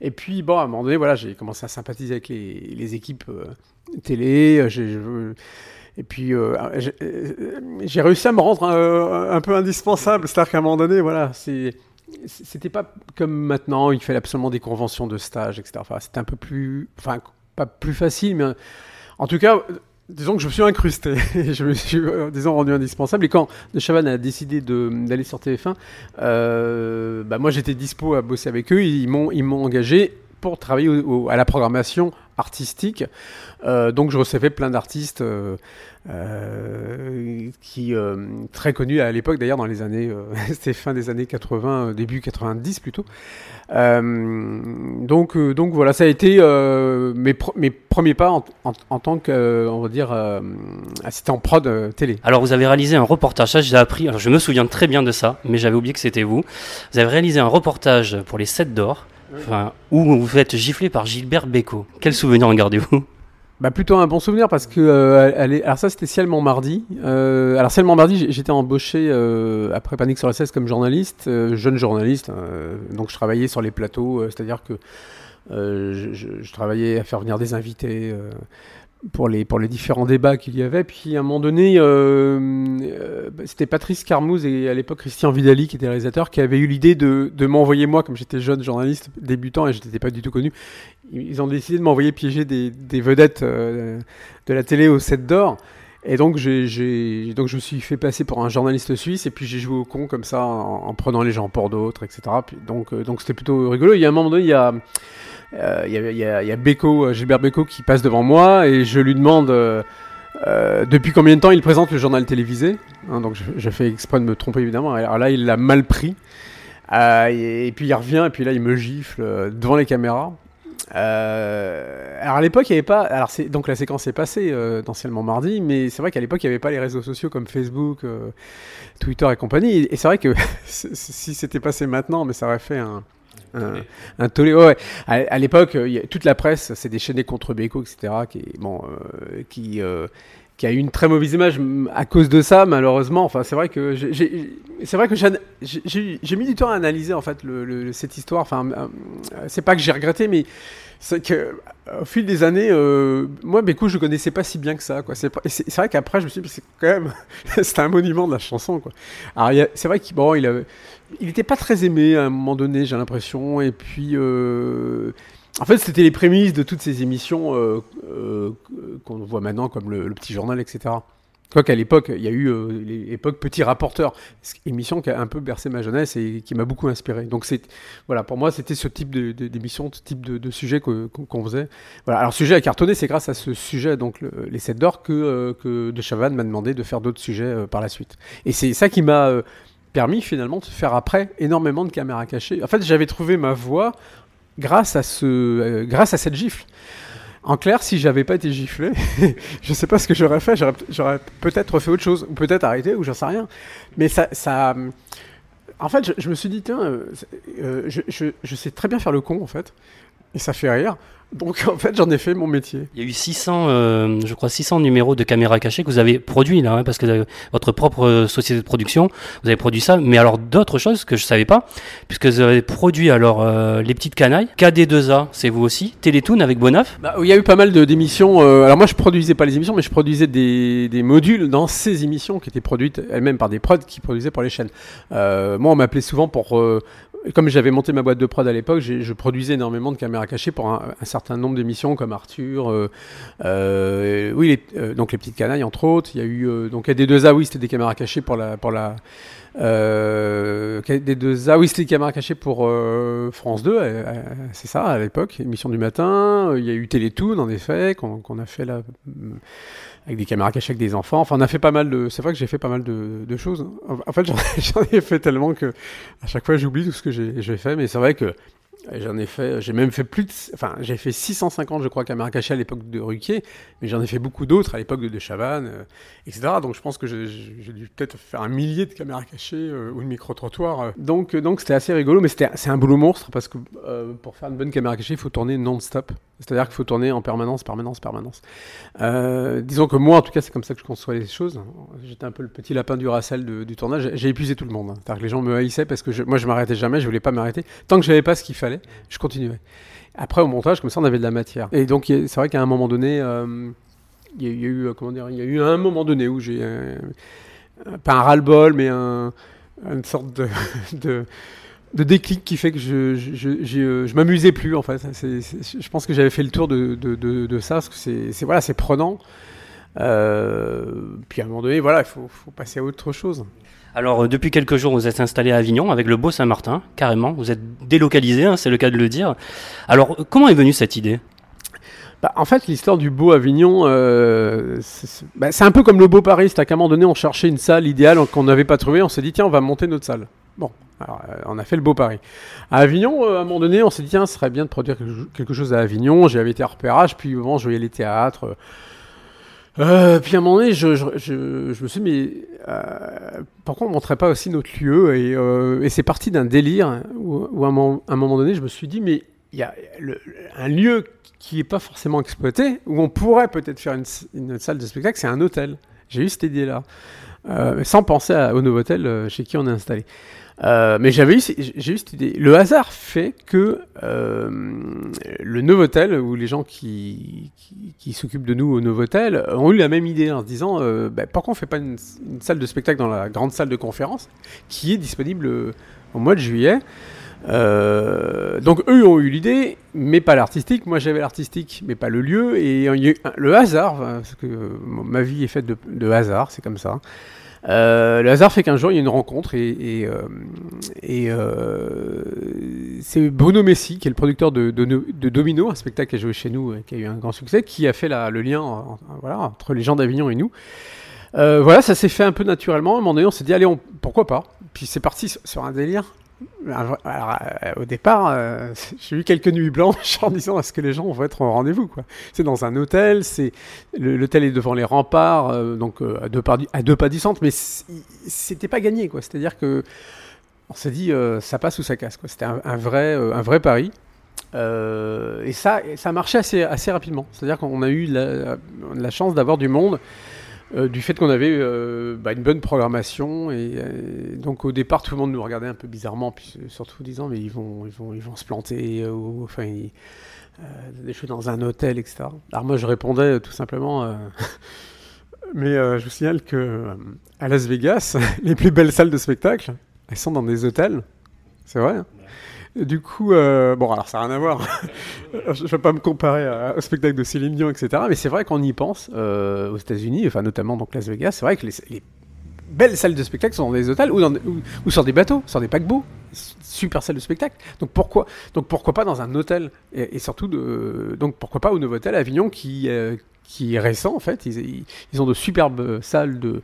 Et puis, bon, à un moment donné, voilà, j'ai commencé à sympathiser avec les, les équipes télé. j'ai- et puis, j'ai réussi à me rendre euh, un peu indispensable. C'est-à-dire qu'à un moment donné, voilà, c'est c'était pas comme maintenant, il fallait absolument des conventions de stage, etc. Enfin, c'était un peu plus, enfin, pas plus facile, mais en tout cas, disons que je me suis incrusté, [laughs] je me suis, euh, disons, rendu indispensable. Et quand De Chavannes a décidé d'aller sur TF1, euh, bah, moi j'étais dispo à bosser avec eux, ils m'ont engagé pour travailler à la programmation artistique. Euh, donc je recevais plein d'artistes euh, euh, qui très connus à l'époque d'ailleurs dans les années [laughs] c'était fin des années 80 euh, début 90 plutôt donc donc voilà ça a été mes, mes premiers pas en, en- tant que on va dire prod télé Alors vous avez réalisé un reportage, ça j'ai appris, alors je me souviens très bien de ça, mais j'avais oublié que c'était vous. Vous avez réalisé un reportage pour les 7 d'or, où vous êtes giflé par Gilbert Bécaud. Quel souvenir en gardez-vous Bah plutôt un bon souvenir parce que euh, alors ça c'était Ciel Montmardi. Euh, alors Ciel Montmardi j'ai- j'étais embauché euh, après Panique sur 16 comme journaliste, jeune journaliste. donc je travaillais sur les plateaux, c'est-à-dire que je, travaillais à faire venir des invités pour les pour les différents débats qu'il y avait. Puis à un moment donné, euh, euh, c'était Patrice Carmouze et à l'époque Christian Vidali qui était réalisateur qui avait eu l'idée de, de m'envoyer moi comme j'étais jeune journaliste débutant et je n'étais pas du tout connu. Ils ont décidé de m'envoyer piéger des, des vedettes euh, de la télé au 7 d'or. Et donc, j'ai, donc je me suis fait passer pour un journaliste suisse et puis j'ai joué au con comme ça en, en prenant les gens pour d'autres, etc. Donc, donc c'était plutôt rigolo. Il y a un moment donné, il y a, il y a, il y a- y Beko, euh, Gilbert qui passe devant moi et je lui demande euh, euh, depuis combien de temps il présente le journal télévisé. Hein, donc je, je fais exprès de me tromper évidemment. Alors là, il l'a mal pris. Euh, et, puis il revient et puis là, il me gifle euh, devant les caméras. Euh, alors à l'époque, il n'y avait pas. Alors c'est donc la séquence est passée euh, dans Ciellement mardi, mais c'est vrai qu'à l'époque, il n'y avait pas les réseaux sociaux comme Facebook, euh, Twitter et compagnie. Et, et c'est vrai que [laughs] si c'était passé maintenant, mais ça aurait fait un. Un, un tollé, ouais. ouais. À, à l'époque, euh, toute la presse s'est déchaînée contre Beko, etc., qui, bon, euh, qui, euh, qui a eu une très mauvaise image mm, à cause de ça, malheureusement. Enfin, c'est vrai que j'ai- c'est vrai que j'ai- mis du temps à analyser en fait cette histoire. Enfin, euh, c'est pas que j'ai regretté, mais c'est que euh, au fil des années, euh, moi, Beko, je connaissais pas si bien que ça. C'est vrai qu'après, je me suis dit, c'est quand même, [laughs] c'était un monument de la chanson. quoi. Alors, c'est vrai qu'il bon, il avait, il pas très aimé à un moment donné, j'ai l'impression. Et puis, en fait, c'était les prémices de toutes ces émissions euh, euh, qu'on voit maintenant, comme le, Petit Journal, etc. Quoi qu'à l'époque, il y a eu euh, l'époque Petit Rapporteur, émission qui a un peu bercé ma jeunesse et qui m'a beaucoup inspiré. Donc voilà, pour moi, c'était ce type d'émission, ce type de, sujet qu'on faisait. Voilà. Alors sujet à cartonner, c'est grâce à ce sujet, donc le- les 7 d'or, que, que De Chavannes m'a demandé de faire d'autres sujets par la suite. Et c'est ça qui m'a permis finalement de faire après énormément de caméras cachées. En fait, j'avais trouvé ma voie grâce à ce, euh, grâce à cette gifle. En clair, si j'avais pas été giflé, [laughs] je sais pas ce que j'aurais fait. J'aurais, peut-être fait autre chose, ou peut-être arrêté, ou j'en sais rien. Mais ça, ça, en fait, je, me suis dit tiens, euh, euh, je- je sais très bien faire le con en fait, et ça fait rire. Donc en fait, j'en ai fait mon métier. Il y a eu 600, euh, je crois 600 numéros de caméras cachées que vous avez produits là, hein, parce que avez votre propre euh, société de production, vous avez produit ça, mais alors d'autres choses que je savais pas, puisque vous avez produit alors euh, les petites canailles, KD2A, c'est vous aussi, Télétoon avec Bonaf. Bah, il y a eu pas mal de- d'émissions. euh, alors moi, je produisais pas les émissions, mais je produisais des, des modules dans ces émissions qui étaient produites elles-mêmes par des prods qui produisaient pour les chaînes. Euh, moi, on m'appelait souvent pour. Comme j'avais monté ma boîte de prod à l'époque, je produisais énormément de caméras cachées pour un, certain nombre d'émissions comme Arthur, euh, euh, oui, les, euh, donc les petites canailles entre autres. Il y a eu euh, donc AD2A, oui, c'était des caméras cachées pour la pour la euh, AD2A, oui, c'était des caméras cachées pour euh, France 2, euh, euh, c'est ça à l'époque, émission du matin. Il y a eu Télétoon en effet qu'on a fait là euh, avec des caméras cachées avec des enfants. Enfin, on a fait pas mal de. C'est vrai que j'ai fait pas mal de, de choses. En fait, [laughs] j'en ai fait tellement que à chaque fois j'oublie tout ce que j'ai fait. Mais c'est vrai que J'en ai fait, j'ai même fait plus enfin, j'ai fait 650, je crois, caméras cachées à l'époque de Ruquier, mais j'en ai fait beaucoup d'autres à l'époque de De Chavannes, euh, etc. Donc je pense que j'ai dû peut-être faire un millier de caméras cachées euh, ou de micro-trottoirs. euh. Donc, donc c'était assez rigolo, mais c'est un boulot monstre parce que pour faire une bonne caméra cachée, il faut tourner non-stop. C'est-à-dire qu'il faut tourner en permanence, permanence, permanence. Euh, disons que moi, en tout cas, c'est comme ça que je conçois les choses. J'étais un peu le petit lapin du Racel de- du tournage. J'ai épuisé tout le monde. hein. C'est-à-dire que les gens me haïssaient parce que moi, je m'arrêtais jamais, je voulais pas m'arrêter. Tant que j'avais pas ce qu'il fallait, je continuais. Après, au montage, comme ça, on avait de la matière. Et donc, c'est vrai qu'à un moment donné, euh, il y, a- eu, euh, comment dire, il y a eu un moment donné où j'ai, pas un ras-le-bol, mais un, une sorte de, [laughs] de déclic qui fait que je, je, je, euh, je m'amusais plus, en fait. Je pense que j'avais fait le tour de, de, de, ça, parce que c'est, voilà, c'est prenant. Euh, puis à un moment donné, voilà, il faut, faut passer à autre chose. Alors, euh, depuis quelques jours, vous êtes installé à Avignon avec le beau Saint-Martin, carrément. Vous êtes délocalisé, hein, c'est le cas de le dire. Alors, comment est venue cette idée? Bah, en fait, l'histoire du beau Avignon, euh, bah, c'est un peu comme le beau Paris. C'est qu'à un moment donné, on cherchait une salle idéale qu'on n'avait pas trouvée. On s'est dit, tiens, on va monter notre salle. Bon, alors, euh, on a fait le beau Paris. À Avignon, euh, à un moment donné, on s'est dit, tiens, ce serait bien de produire quelque- chose à Avignon. J'avais été à repérage, puis bon, je voyais les théâtres. puis à un moment donné, je, me suis dit, mais pourquoi on ne montrait pas aussi notre lieu? Et, c'est parti d'un délire où, à, un moment, donné, je me suis dit, mais il y a un lieu qui n'est pas forcément exploité, où on pourrait peut-être faire une, salle de spectacle, c'est un hôtel. J'ai eu cette idée-là, Euh, sans penser à- au Novotel euh, chez qui on est installé. Euh, mais j'avais eu, j'ai eu cette idée. Le hasard fait que euh, le Novotel, ou les gens qui, s'occupent de nous au Novotel, ont eu la même idée en se disant bah, pourquoi on fait pas une, salle de spectacle dans la grande salle de conférence qui est disponible au mois de juillet euh, donc eux ont eu l'idée, mais pas l'artistique. Moi j'avais l'artistique, mais pas le lieu. Et le hasard, parce que euh, ma vie est faite de, hasard, c'est comme ça. Euh, le hasard fait qu'un jour il y a une rencontre et, c'est Bruno Messi, qui est le producteur de, Domino, un spectacle qui a joué chez nous, et qui a eu un grand succès, qui a fait le lien en- en- voilà, entre les gens d'Avignon et nous. Voilà, ça s'est fait un peu naturellement. À un moment on s'est dit, allez, pourquoi pas? Puis c'est parti sur un délire. Euh, au départ, euh, [laughs] j'ai eu quelques nuits blanches en disant est-ce que les gens vont être au rendez-vous. C'est dans un hôtel, c'est l'hôtel est devant les remparts, euh, donc à deux pas à deux pas du centre, mais c'était pas gagné. C'est-à-dire que on s'est dit ça passe ou ça casse. C'était un, vrai un vrai pari. Et ça, ça a marché assez, assez rapidement. C'est-à-dire qu'on a eu la chance d'avoir du monde, euh, du fait qu'on avait euh, bah, une bonne programmation. Et, euh, donc au départ, tout le monde nous regardait un peu bizarrement, puis surtout en disant mais ils vont, ils vont, ils vont se planter, ou enfin ils- des choses dans un hôtel, etc. Alors moi je répondais tout simplement. [laughs] mais je vous signale que à Las Vegas, [laughs] les plus belles salles de spectacle, elles sont dans des hôtels. C'est vrai. hein? Du coup, euh, bon, alors ça n'a rien à voir. [laughs] je ne vais pas me comparer au spectacle de Céline Dion, etc. Mais c'est vrai qu'on y pense euh, aux États-Unis, enfin notamment donc Las Vegas. C'est vrai que les, les belles salles de spectacle sont dans des hôtels ou, dans, sur des bateaux, sur des paquebots. Super salle de spectacle. Donc pourquoi, donc pourquoi pas dans un hôtel? Et, surtout donc pourquoi pas au Novotel à Avignon qui, euh, qui est récent en fait. Ils ont de superbes salles de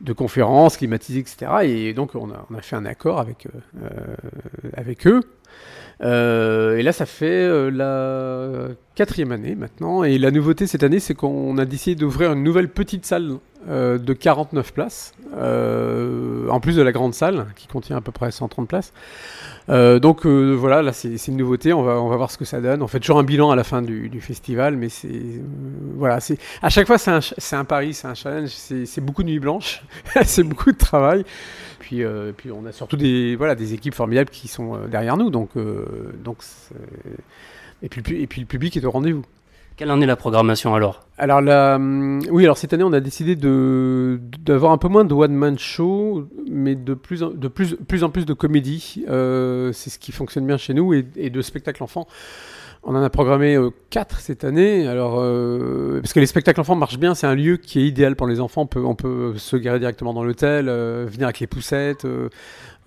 de conférences climatisées, etc. Et donc on a, a fait un accord avec, euh, euh, eux. Euh, et là, ça fait la quatrième année maintenant. Et la nouveauté cette année, c'est qu'on a décidé d'ouvrir une nouvelle petite salle euh, de 49 places, euh, en plus de la grande salle qui contient à peu près 130 places. Euh, donc voilà, là c'est une nouveauté, on va, on va voir ce que ça donne. On fait toujours un bilan à la fin du, festival, mais c'est voilà, à chaque fois c'est un, un pari, c'est un challenge, c'est beaucoup de nuits blanches, [laughs] c'est beaucoup de travail. Puis, puis on a surtout des voilà des équipes formidables qui sont derrière nous, donc donc et puis et puis le public est au rendez-vous. Quelle en est la programmation alors Alors hum, oui, alors cette année, on a décidé de d'avoir un peu moins de one man show, mais de plus en, de plus, plus en plus de comédie. Euh, c'est ce qui fonctionne bien chez nous et, de spectacles enfants. On en a programmé 4 cette année. Alors, euh, parce que les spectacles enfants marchent bien, c'est un lieu qui est idéal pour les enfants. On peut, on peut se garer directement dans l'hôtel, euh, venir avec les poussettes.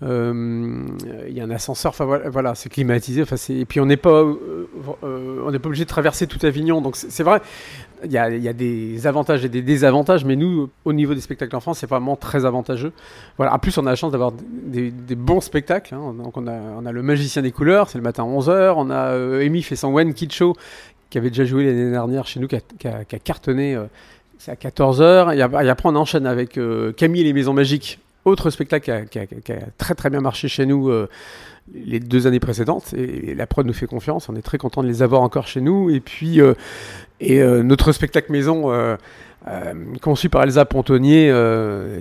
Euh, Il y a un ascenseur. Voilà, c'est climatisé. Et puis on n'est pas, euh, euh, on n'est pas obligé de traverser tout Avignon. Donc c'est vrai. il y a, des avantages et des désavantages, mais nous, au niveau des spectacles en France, c'est vraiment très avantageux. En plus, on a la chance d'avoir des, bons spectacles. hein. Donc, on a, le Magicien des couleurs, c'est le matin à 11h. On a euh, Amy fait son One Kid Show, qui avait déjà joué l'année dernière chez nous, qui a, cartonné. c'est à 14h. Et, ap- et après, on enchaîne avec Camille et les Maisons Magiques, autre spectacle qui a, très très bien marché chez nous euh, les deux années précédentes. Et, la prod nous fait confiance. On est très content de les avoir encore chez nous. Et puis, euh, et euh, notre spectacle maison. conçu par Elsa Pontonnier,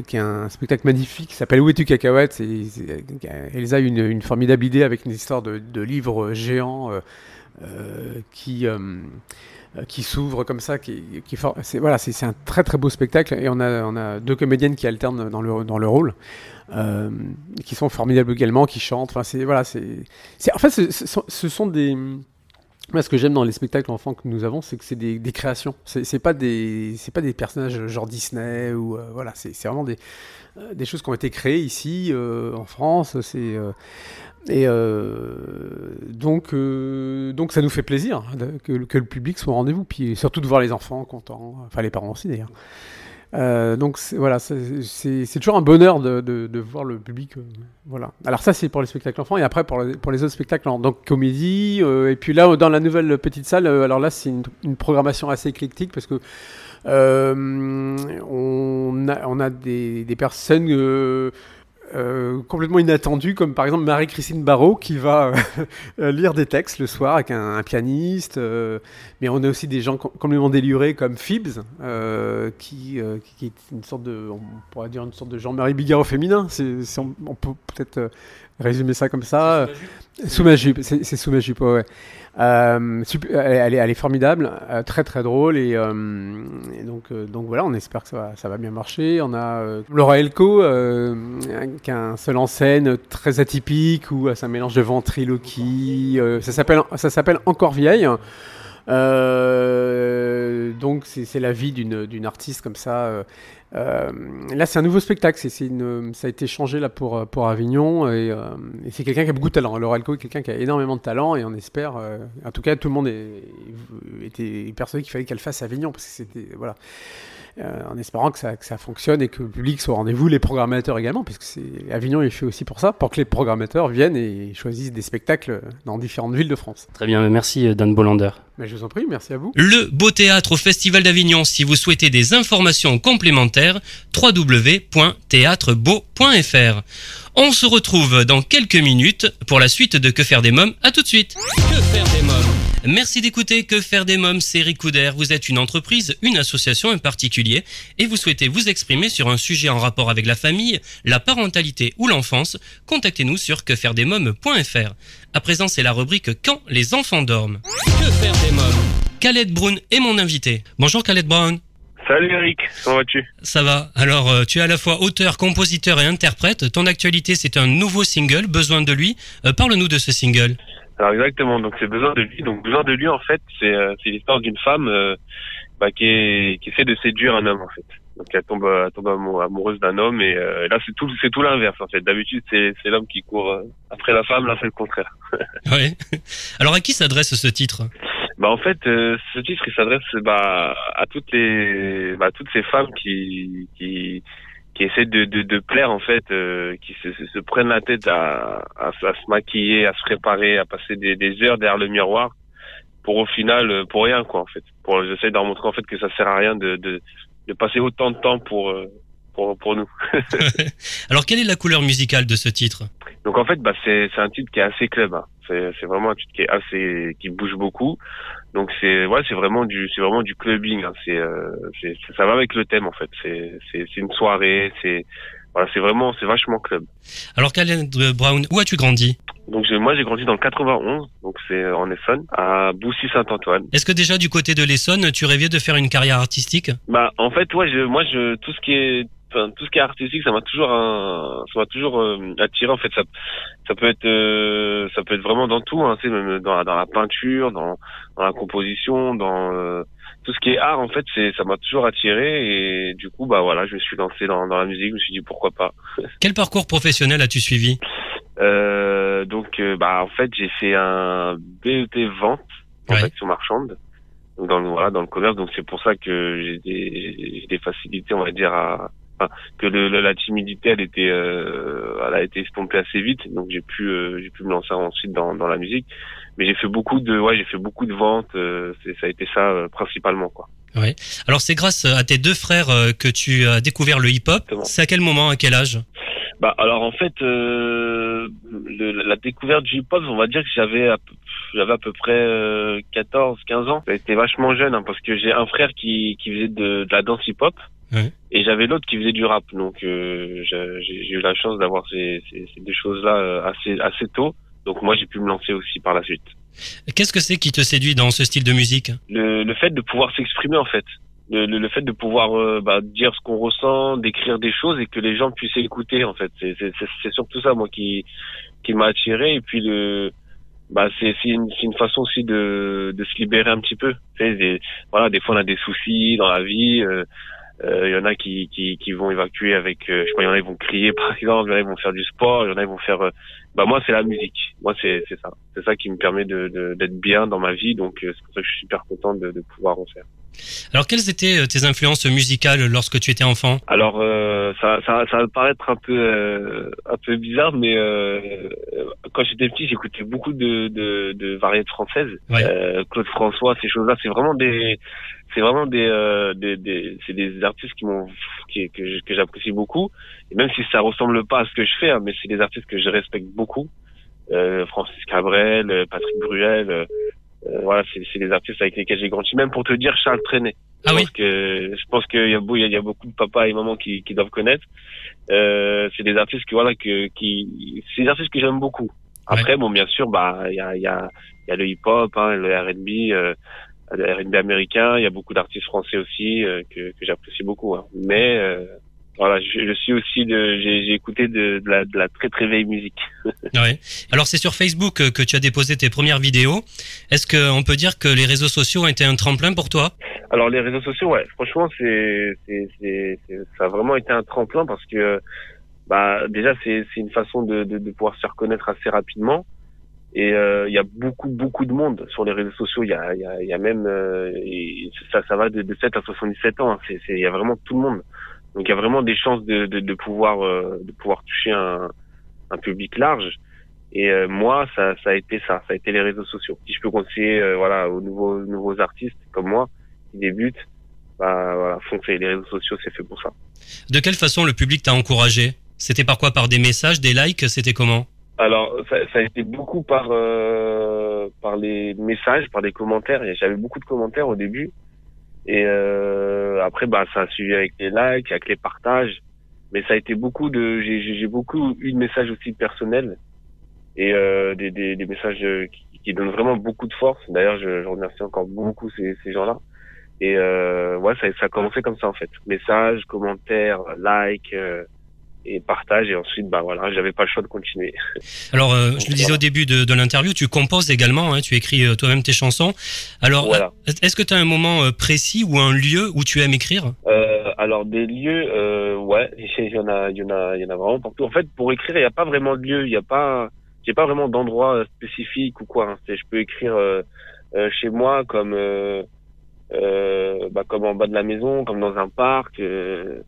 qui est un spectacle magnifique, qui s'appelle Où es-tu cacahuète? Elsa a une, une formidable idée avec une histoire de, de livre géant qui, qui s'ouvre comme ça. Qui, qui fort- c'est voilà, c'est un très très beau spectacle et on a, on a deux comédiennes qui alternent dans le, dans le rôle. euh, qui sont formidables également, qui chantent. Enfin, c'est voilà, c'est, en fait, ce, sont- des moi, ce que j'aime dans les spectacles enfants que nous avons, c'est que c'est des, créations. C'est pas des, c'est pas des personnages genre Disney ou euh, voilà. C'est vraiment des, euh, des choses qui ont été créées ici euh, en France. C'est euh, et euh, donc, euh, donc ça nous fait plaisir hein, que, le public soit au rendez-vous, puis surtout de voir les enfants contents, enfin les parents aussi d'ailleurs. Euh, donc voilà, c'est- toujours un bonheur de, voir le public. voilà. Alors ça c'est pour les spectacles enfants et après pour, pour les autres spectacles, donc comédie. et puis là dans la nouvelle petite salle, alors là c'est une, programmation assez éclectique parce que on a, on a des personnes euh, euh, complètement inattendues, comme par exemple Marie-Christine Barrault qui va euh, [laughs] lire des textes le soir avec un, pianiste. euh, mais on a aussi des gens com- complètement délurés comme Phibbs, euh, qui, euh, est une sorte de, on pourrait dire une sorte de Jean-Marie Bigard féminin. C'est, on, peut peut-être euh, résumer ça comme ça. Sous ma jupe, c'est, sous ma jupe, ouais. Euh, sup- elle, est- elle formidable, euh, très très drôle et, euh, et donc, euh, donc voilà, on espère que ça va, ça va bien marcher. On a euh, Laura Elko euh, qui a un seul en scène très atypique où euh, c'est un mélange de ventriloquie. euh, ça s'appelle ça s'appelle Encore vieille. Euh, donc c'est la vie d'une d'une artiste comme ça. Euh, euh, là, c'est un nouveau spectacle. C'est une, ça a été changé là pour pour Avignon et, euh, et c'est quelqu'un qui a beaucoup de talent. Laura Elko est quelqu'un qui a énormément de talent et on espère. euh, en tout cas, tout le monde est- était persuadé qu'il fallait qu'elle fasse Avignon parce que c'était voilà. Euh, en espérant que ça, que ça fonctionne et que le public soit au rendez-vous, les programmateurs également, puisque c'est Avignon est fait aussi pour ça, pour que les programmateurs viennent et choisissent des spectacles dans différentes villes de France. Très bien, merci euh, Dan Bolander. Mais je vous en prie, merci à vous. Le Beau Théâtre au Festival d'Avignon. Si vous souhaitez des informations complémentaires, www.théâtrebeau.fr. On se retrouve dans quelques minutes pour la suite de Que faire des mômes. À tout de suite. Que faire des mômes? Merci d'écouter Que faire des mômes, c'est Eric Couder. Vous êtes une entreprise, une association, un particulier et vous souhaitez vous exprimer sur un sujet en rapport avec la famille, la parentalité ou l'enfance. Contactez-nous sur quefairedesmômes.fr. À présent, c'est la rubrique Quand les enfants dorment. Que faire des mômes? Khaled Brown est mon invité. Bonjour Khaled Brown. Salut Eric, comment vas-tu? Ça va. Alors, euh, tu es à la fois auteur, compositeur et interprète. Ton actualité, c'est un nouveau single, Besoin de lui. Euh, Parle-nous de ce single. Alors exactement, donc c'est besoin de lui. Donc besoin de lui en fait, c'est euh, l'histoire d'une femme euh, bah, qui, est, qui essaie de séduire un homme en fait. Donc elle tombe, elle tombe amou- amoureuse d'un homme et euh, là c'est tout c'est tout l'inverse en fait. D'habitude c'est l'homme qui court euh, après la femme, là c'est le contraire. [laughs] Ouais. Alors, à qui s'adresse ce titre? Bah en fait, euh, ce titre il s'adresse bah, à toutes les bah, à toutes ces femmes qui qui qui essaient de, de, de plaire en fait, euh, qui se, se, se prennent la tête à, à, à se maquiller, à se préparer, à passer des, des heures derrière le miroir pour au final euh, pour rien quoi en fait. Pour j'essaie de leur montrer en fait que ça sert à rien de de, de passer autant de temps pour euh, pour pour nous. [laughs] Alors, quelle est la couleur musicale de ce titre? Donc en fait, bah c'est c'est un titre qui est assez club. Hein. C'est vraiment un titre qui est assez qui bouge beaucoup. Donc c'est ouais, c'est vraiment du c'est vraiment du clubbing. Hein. C'est euh, ça va avec le thème en fait. C'est c'est une soirée. C'est voilà, c'est vraiment c'est vachement club. Alors, Khaled Brown, où as-tu grandi? Donc moi j'ai grandi dans le 91, donc c'est en Essonne, à Boussy-Saint-Antoine. Est-ce que déjà, du côté de l'Essonne, tu rêvais de faire une carrière artistique? Bah en fait ouais, je, moi je tout ce qui est enfin, tout ce qui est artistique, ça m'a toujours un, ça m'a toujours euh, attiré en fait. Ça, ça peut être, euh, ça peut être vraiment dans tout, hein, sais, même dans la, dans la peinture, dans, dans la composition, dans euh, tout ce qui est art en fait. C'est, ça m'a toujours attiré et du coup bah voilà, je me suis lancé dans, dans la musique. Je me suis dit pourquoi pas. Quel parcours professionnel as-tu suivi? Euh, donc euh, bah en fait j'ai fait un BEP vente en Ouais. action marchande. dans le voilà dans le commerce. Donc c'est pour ça que j'ai des, j'ai des facilités, on va dire à enfin, que le, la timidité elle était euh, elle a été estompée assez vite. Donc j'ai pu euh, j'ai pu me lancer ensuite dans dans la musique. Mais j'ai fait beaucoup de ouais j'ai fait beaucoup de ventes. euh, ça a été ça principalement quoi. Ouais. Alors c'est grâce à tes deux frères que tu as découvert le hip-hop. C'est à quel moment, à quel âge? Bah alors en fait le- la découverte du hip-hop, on va dire que j'avais à peu- j'avais à peu près euh, 14 15 ans. J'étais vachement jeune hein, parce que j'ai un frère qui qui faisait de, de la danse hip-hop Ouais. et j'avais l'autre qui faisait du rap. Donc euh, j'ai eu la chance d'avoir ces, ces, ces deux choses-là euh, assez assez tôt. Donc moi j'ai pu me lancer aussi par la suite. Qu'est-ce que c'est qui te séduit dans ce style de musique? Le, le fait de pouvoir s'exprimer en fait le, le, le fait de pouvoir euh, bah, dire ce qu'on ressent d'écrire des choses et que les gens puissent écouter en fait c'est surtout ça moi qui qui m'a attiré et puis le bah c'est c'est une une façon aussi de de se libérer un petit peu tu sais, des- voilà des fois on a des soucis dans la vie euh, il y en a qui, qui, qui vont évacuer avec, euh, je sais pas, il y en a qui vont crier [laughs] par exemple, il y en a qui vont faire du sport, il y en a qui vont faire, euh, bah moi c'est la musique, moi c'est c'est ça, c'est ça qui me permet de d'être bien dans ma vie, donc euh, c'est pour ça que je suis super content de, de pouvoir en faire. Alors quelles étaient euh, tes influences musicales lorsque tu étais enfant? Alors euh, ça, ça, ça va paraître un peu euh, un peu bizarre, mais euh, quand j'étais petit, j'écoutais beaucoup de, de, de variétés françaises. Claude François, ces choses-là, c'est vraiment des c'est vraiment des, des, des c'est des artistes qui m'ont qui, que j'apprécie beaucoup. Et même si ça ressemble pas à ce que je fais, hein, mais c'est des artistes que je respecte beaucoup. Francis Cabrel, Patrick Bruel. Euh, voilà, c'est c'est des artistes avec lesquels j'ai grandi. Même pour te dire, Charles Trenet. Ah oui. que je pense qu'il y a y a, beaucoup de papas et mamans qui, qui doivent connaître. Euh, c'est des artistes que voilà que qui c'est des artistes que j'aime beaucoup. Après bon bien sûr bah il y a il y a il y a le hip hop, hein, le R&B, euh, le R&B américain. Il y a beaucoup d'artistes français aussi euh, que que j'apprécie beaucoup. hein. Mais euh, voilà, je, je suis aussi de j'ai écouté de, de la de la très très vieille musique. [laughs] Ouais. Alors c'est sur Facebook que tu as déposé tes premières vidéos. Est-ce qu'on peut dire que les réseaux sociaux ont été un tremplin pour toi? Alors les réseaux sociaux, ouais, franchement, c'est, ça a vraiment été un tremplin parce que, bah, déjà, c'est, c'est une façon de, pouvoir se faire connaître assez rapidement. Et euh, il y a beaucoup, beaucoup de monde sur les réseaux sociaux. Il y a, y a, il y a même, euh, ça, ça va de, de 7 à 77 ans. hein. Il y a vraiment tout le monde. Donc il y a vraiment des chances de, de, de pouvoir, euh, de pouvoir toucher un, un public large. Et euh, moi, ça, ça a été ça, ça a été les réseaux sociaux. Si je peux conseiller, euh, voilà, aux nouveaux, nouveaux artistes comme moi qui débutent, bah voilà, foncez. Les réseaux sociaux, c'est fait pour ça. De quelle façon le public t'a encouragé? C'était par quoi? Par des messages, des likes? C'était comment? Alors, ça, ça a été beaucoup par euh, par les messages, par des commentaires. J'avais beaucoup de commentaires au début. Et euh, après, bah, ça a suivi avec les likes, avec les partages. Mais ça a été beaucoup de, j'ai- beaucoup eu de messages aussi personnels et euh, des, des, des messages euh, qui, qui donnent vraiment beaucoup de force. D'ailleurs, je, je remercie encore beaucoup ces, ces gens-là. Et euh, ouais, ça, ça a commencé comme ça en fait. Messages, commentaires, likes euh, et partages. Et ensuite, bah voilà, j'avais pas le choix de continuer. Alors, euh, je le disais au début de, de l'interview, tu composes également, hein, tu écris euh, toi-même tes chansons. Alors, Voilà. est-ce que tu as un moment euh, précis ou un lieu où tu aimes écrire? Euh, alors des lieux, euh, ouais, [laughs] il y en a, il y en a, il y en a vraiment partout. En fait, pour écrire, il n'y a pas vraiment de lieu, il n'y a pas, j'ai pas vraiment d'endroit euh, spécifique ou quoi. hein. Je peux écrire chez moi, comme, bah, comme en bas de la maison, comme dans un parc, euh,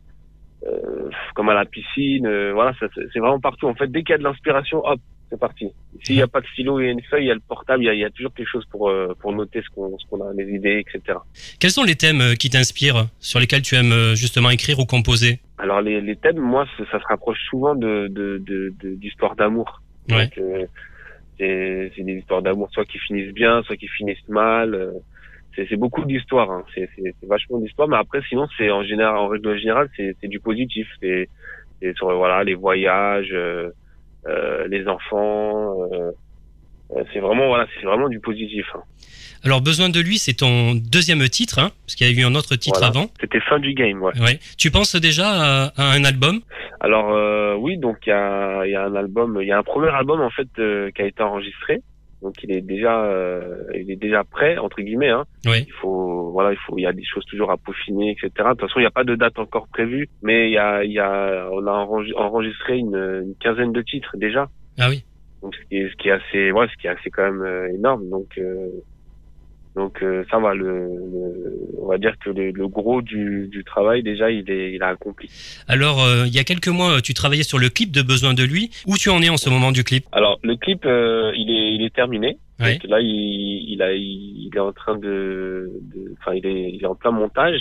euh, comme à la piscine. euh, voilà, c'est vraiment partout. En fait, dès qu'il y a de l'inspiration, hop, c'est parti. S'il n'y a pas de stylo et une feuille, il y a le portable, il y a, il y a toujours quelque chose pour euh, pour noter ce qu'on qu'on a, les idées, etc. Quels sont les thèmes euh, qui t'inspirent, sur lesquels tu aimes justement écrire ou composer? Alors les, les thèmes, moi, ça, se rapproche souvent de de de- de- d'histoires d'amour. Ouais. C'est des histoires d'amour, soit qui finissent bien, soit qui finissent mal. C'est beaucoup d'histoires. Hein. C'est vachement d'histoires. Mais après, sinon, c'est en général, en règle générale, c'est du positif. C'est sur voilà les voyages, euh, euh, les enfants. euh, c'est vraiment voilà, c'est vraiment du positif. hein. Alors, Besoin de lui, c'est ton deuxième titre, hein, parce qu'il y a eu un autre titre Voilà. avant. C'était fin du game, ouais. Ouais. Tu penses déjà à, à un album? Alors oui, donc il y a, y a un album, il y a un premier album en fait qui a été enregistré. Donc il est déjà, euh, il est déjà prêt entre guillemets. Hein. Oui. Il faut, voilà, il faut, il y a des choses toujours à peaufiner, etc. De toute façon, il n'y a pas de date encore prévue, mais il y a, il y a, on a enregi- enregistré une, une quinzaine de titres déjà. Ah oui. Donc ce qui est, ce qui est assez, ouais, ce qui est assez quand même euh, énorme. Donc euh, Donc euh, ça va, le, le- on va dire que le, le gros du, du travail déjà il est il a accompli. Alors, euh, il y a quelques mois, tu travaillais sur le clip de Besoin de lui. Où tu en es en ce moment du clip? Alors le clip euh, il est il est terminé. Ouais. Donc là il, il a il, est en train de de- enfin il est il est en plein montage.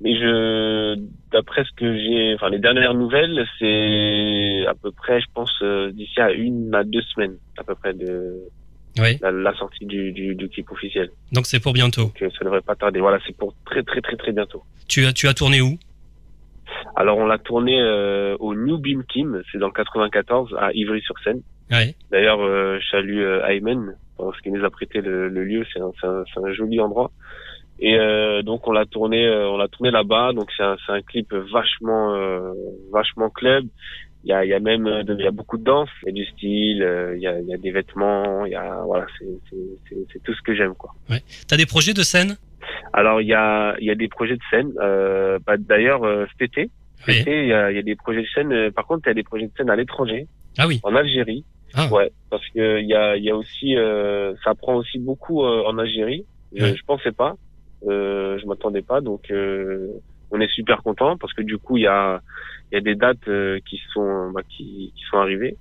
Mais je d'après ce que j'ai enfin les dernières nouvelles c'est à peu près je pense euh, d'ici à une à deux semaines à peu près de Oui. la, la sortie du, du, du clip officiel. Donc c'est pour bientôt. Donc euh, ça devrait pas tarder. Voilà c'est pour très très très très bientôt. Tu as, tu as tourné où? Alors on l'a tourné euh, au New Beam Team, c'est dans le 94 à Ivry-sur-Seine. D'ailleurs, euh, je salue euh, Ayman parce qu'il nous a prêté le, le lieu. C'est un, joli endroit. Et euh, donc on l'a tourné, on l'a tourné là-bas. Donc c'est un, un clip vachement, euh, vachement club. Il y a, y a même, euh, il y a beaucoup de danse, il y a du style, euh, il y a, y a des vêtements, il y a, voilà, c'est, tout ce que j'aime quoi. Ouais. T'as des projets de scène Alors il y a, il y a des projets de scène. Euh, bah, d'ailleurs euh, cet été, cet Oui. été, il y a, y a des projets de scène. euh, Par contre, il y a des projets de scène à l'étranger. Ah oui. En Algérie. Ah. Ouais, parce que il y a, il y a aussi, euh, ça prend aussi beaucoup euh, en Algérie. Je, Ouais. je pensais pas, euh, je m'attendais pas, donc euh, on est super content parce que du coup il y a, il y a des dates euh, qui sont, bah, qui, qui sont arrivées.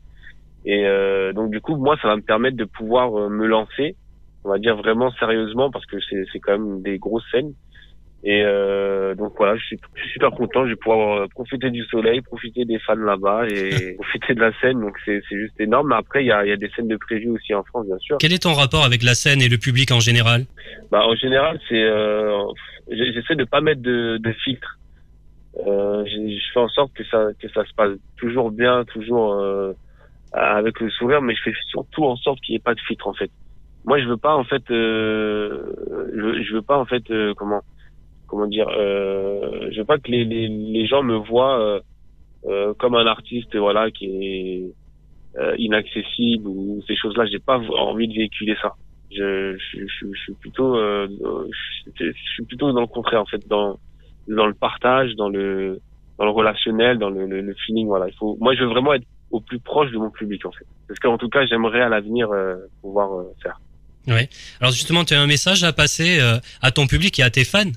Et euh, donc du coup moi ça va me permettre de pouvoir euh, me lancer, on va dire vraiment sérieusement parce que c'est, c'est quand même des grosses scènes. Et euh, donc voilà, je suis, je suis super content. Je vais pouvoir euh, profiter du soleil, profiter des fans là-bas et [laughs] profiter de la scène. Donc c'est c'est juste énorme. Mais après, il y a, il y a des scènes de prévues aussi en France, bien sûr. Quel est ton rapport avec la scène et le public en général? Bah, en général, c'est euh, j'essaie de pas mettre de, de filtre. Euh, je fais en sorte que ça que ça se passe toujours bien, toujours euh, avec le sourire, mais je fais surtout en sorte qu'il n'y ait pas de filtre en fait. Moi, je veux pas en fait, euh, je, je veux pas en fait euh, comment? Comment dire, euh, je veux pas que les, les, les gens me voient euh, euh, comme un artiste voilà qui est euh, inaccessible ou ces choses-là. J'ai pas envie de véhiculer ça. Je, je, je, je suis plutôt, euh, je, suis plutôt dans le contraire en fait, dans dans le partage, dans le dans le relationnel, dans le, le, feeling. Voilà, il faut. Moi, je veux vraiment être au plus proche de mon public en fait. Parce qu'en tout cas, j'aimerais à l'avenir euh, pouvoir faire. Ouais. Alors justement, tu as un message à passer à ton public et à tes fans?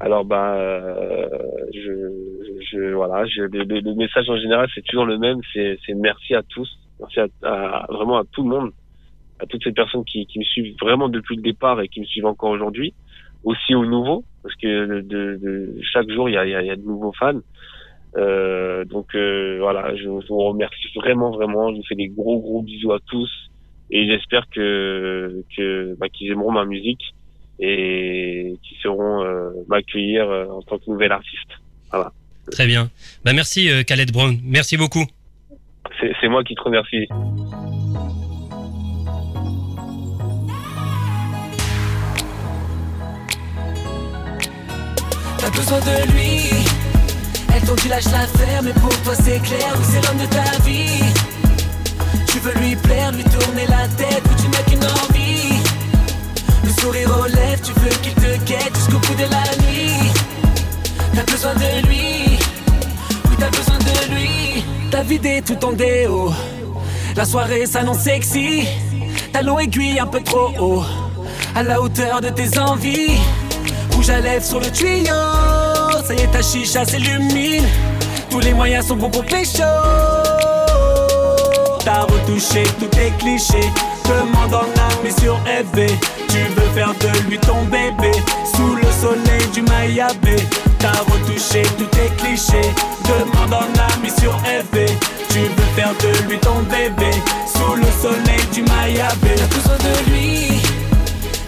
Alors bah, euh, je, voilà, le, message en général c'est toujours le même, c'est merci à tous, merci à, vraiment à tout le monde, à toutes ces personnes qui, me suivent vraiment depuis le départ et qui me suivent encore aujourd'hui, aussi aux nouveaux parce que chaque jour il y a, de nouveaux fans. Euh, donc euh, voilà, je vous remercie vraiment vraiment, je vous fais des gros gros bisous à tous. Et j'espère que que bah, qu'ils aimeront ma musique et qui sauront euh, m'accueillir euh, en tant que nouvel artiste. Voilà. Très bien. Bah merci euh, Khaled Brown. Merci beaucoup. C'est c'est moi qui te remercie. T'as besoin de lui. Elle t'ont dit lâche l'affaire, mais pour toi c'est clair, oui c'est l'homme de ta vie. Tu veux lui plaire, lui tourner la tête, mais tu n'as qu'une envie. Sourire aux tu veux qu'il te guette jusqu'au bout de la nuit. T'as besoin de lui, oui t'as besoin de lui. T'as vidé tout ton déo, la soirée s'annonce sexy. Talon aiguille un peu trop haut, à la hauteur de tes envies. Rouge à lèvres sur le tuyau, ça y est ta chicha s'illumine. Tous les moyens sont bons pour pécho. T'as retouché tous tes clichés. Demande en âme sur FB. Tu veux faire de lui ton bébé. Sous le soleil du Mayabé. T'as retouché tous tes clichés. Demande en et sur FB. Tu veux faire de lui ton bébé. Sous le soleil du Mayabé. T'as besoin de lui.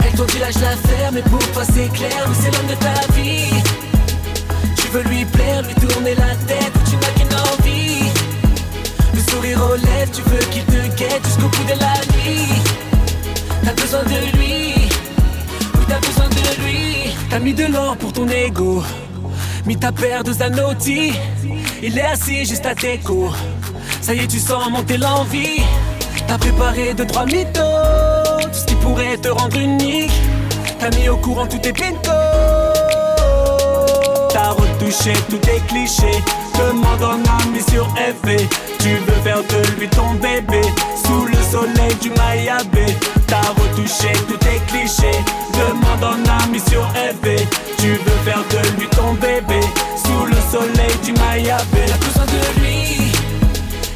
Elle t'ont dit lâche l'affaire, mais pour toi c'est clair, oui c'est l'homme de ta vie. Tu veux lui plaire, lui tourner la tête, tu n'as qu'une envie. Le sourire aux lèvres, tu veux qu'il te guette jusqu'au bout de la nuit. T'as besoin de lui, t'as besoin de lui. T'as mis de l'or pour ton ego, mis ta paire de Zanotti. Il est assis juste à tes cours. Ça y est, tu sens monter l'envie. T'as préparé deux, trois mythos, tout ce qui pourrait te rendre unique. T'as mis au courant tous tes pintos. T'as retouché tous tes clichés. Demande en ami sur FB. Tu veux faire de lui ton bébé. Sous le soleil du Mayabé. T'as retouché tous tes clichés. Demande en ami sur FB. Tu veux faire de lui ton bébé. Sous le soleil du Mayabé. T'as besoin de lui.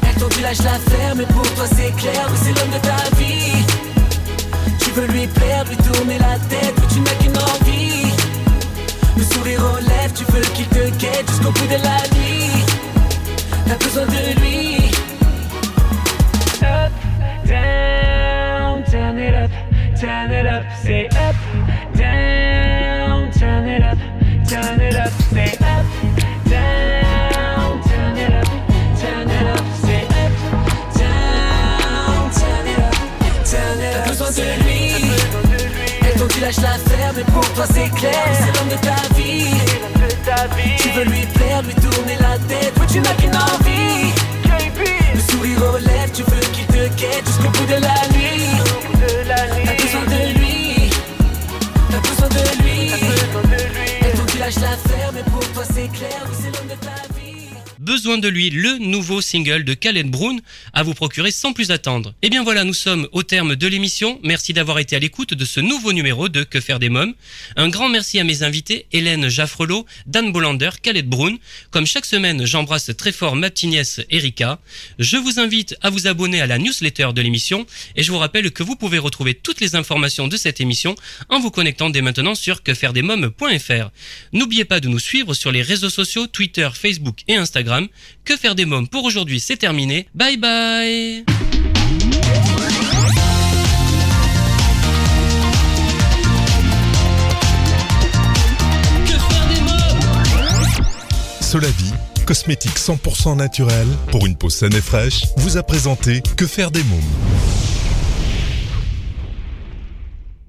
Elle t'ont dit lâche l'affaire, mais pour toi c'est clair. C'est l'homme de ta vie. Tu veux lui plaire, lui tourner la tête, mais tu n'as qu'une envie. Le sourire lèvres, tu veux qu'il te guette jusqu'au bout de la toi c'est clair. C'est l'homme de ta vie. Tu veux lui plaire, lui tourner la tête, mais tu n'as qu'une envie. Le sourire aux lèvres, tu veux qu'il te guette jusqu'au bout de la Besoin de lui, le nouveau single de Khaled Brown à vous procurer sans plus attendre. Et bien voilà, nous sommes au terme de l'émission. Merci d'avoir été à l'écoute de ce nouveau numéro de Que faire des mômes. Un grand merci à mes invités, Hélène Jaffrelot, Dan Bolander, Khaled Brown. Comme chaque semaine, j'embrasse très fort ma petite nièce Erika. Je vous invite à vous abonner à la newsletter de l'émission et je vous rappelle que vous pouvez retrouver toutes les informations de cette émission en vous connectant dès maintenant sur quefairedesmômes.fr. N'oubliez pas de nous suivre sur les réseaux sociaux Twitter, Facebook et Instagram. Que faire des mômes pour aujourd'hui, c'est terminé. Bye bye Solavi, cosmétique 100% naturel pour une peau saine et fraîche, vous a présenté Que faire des mômes?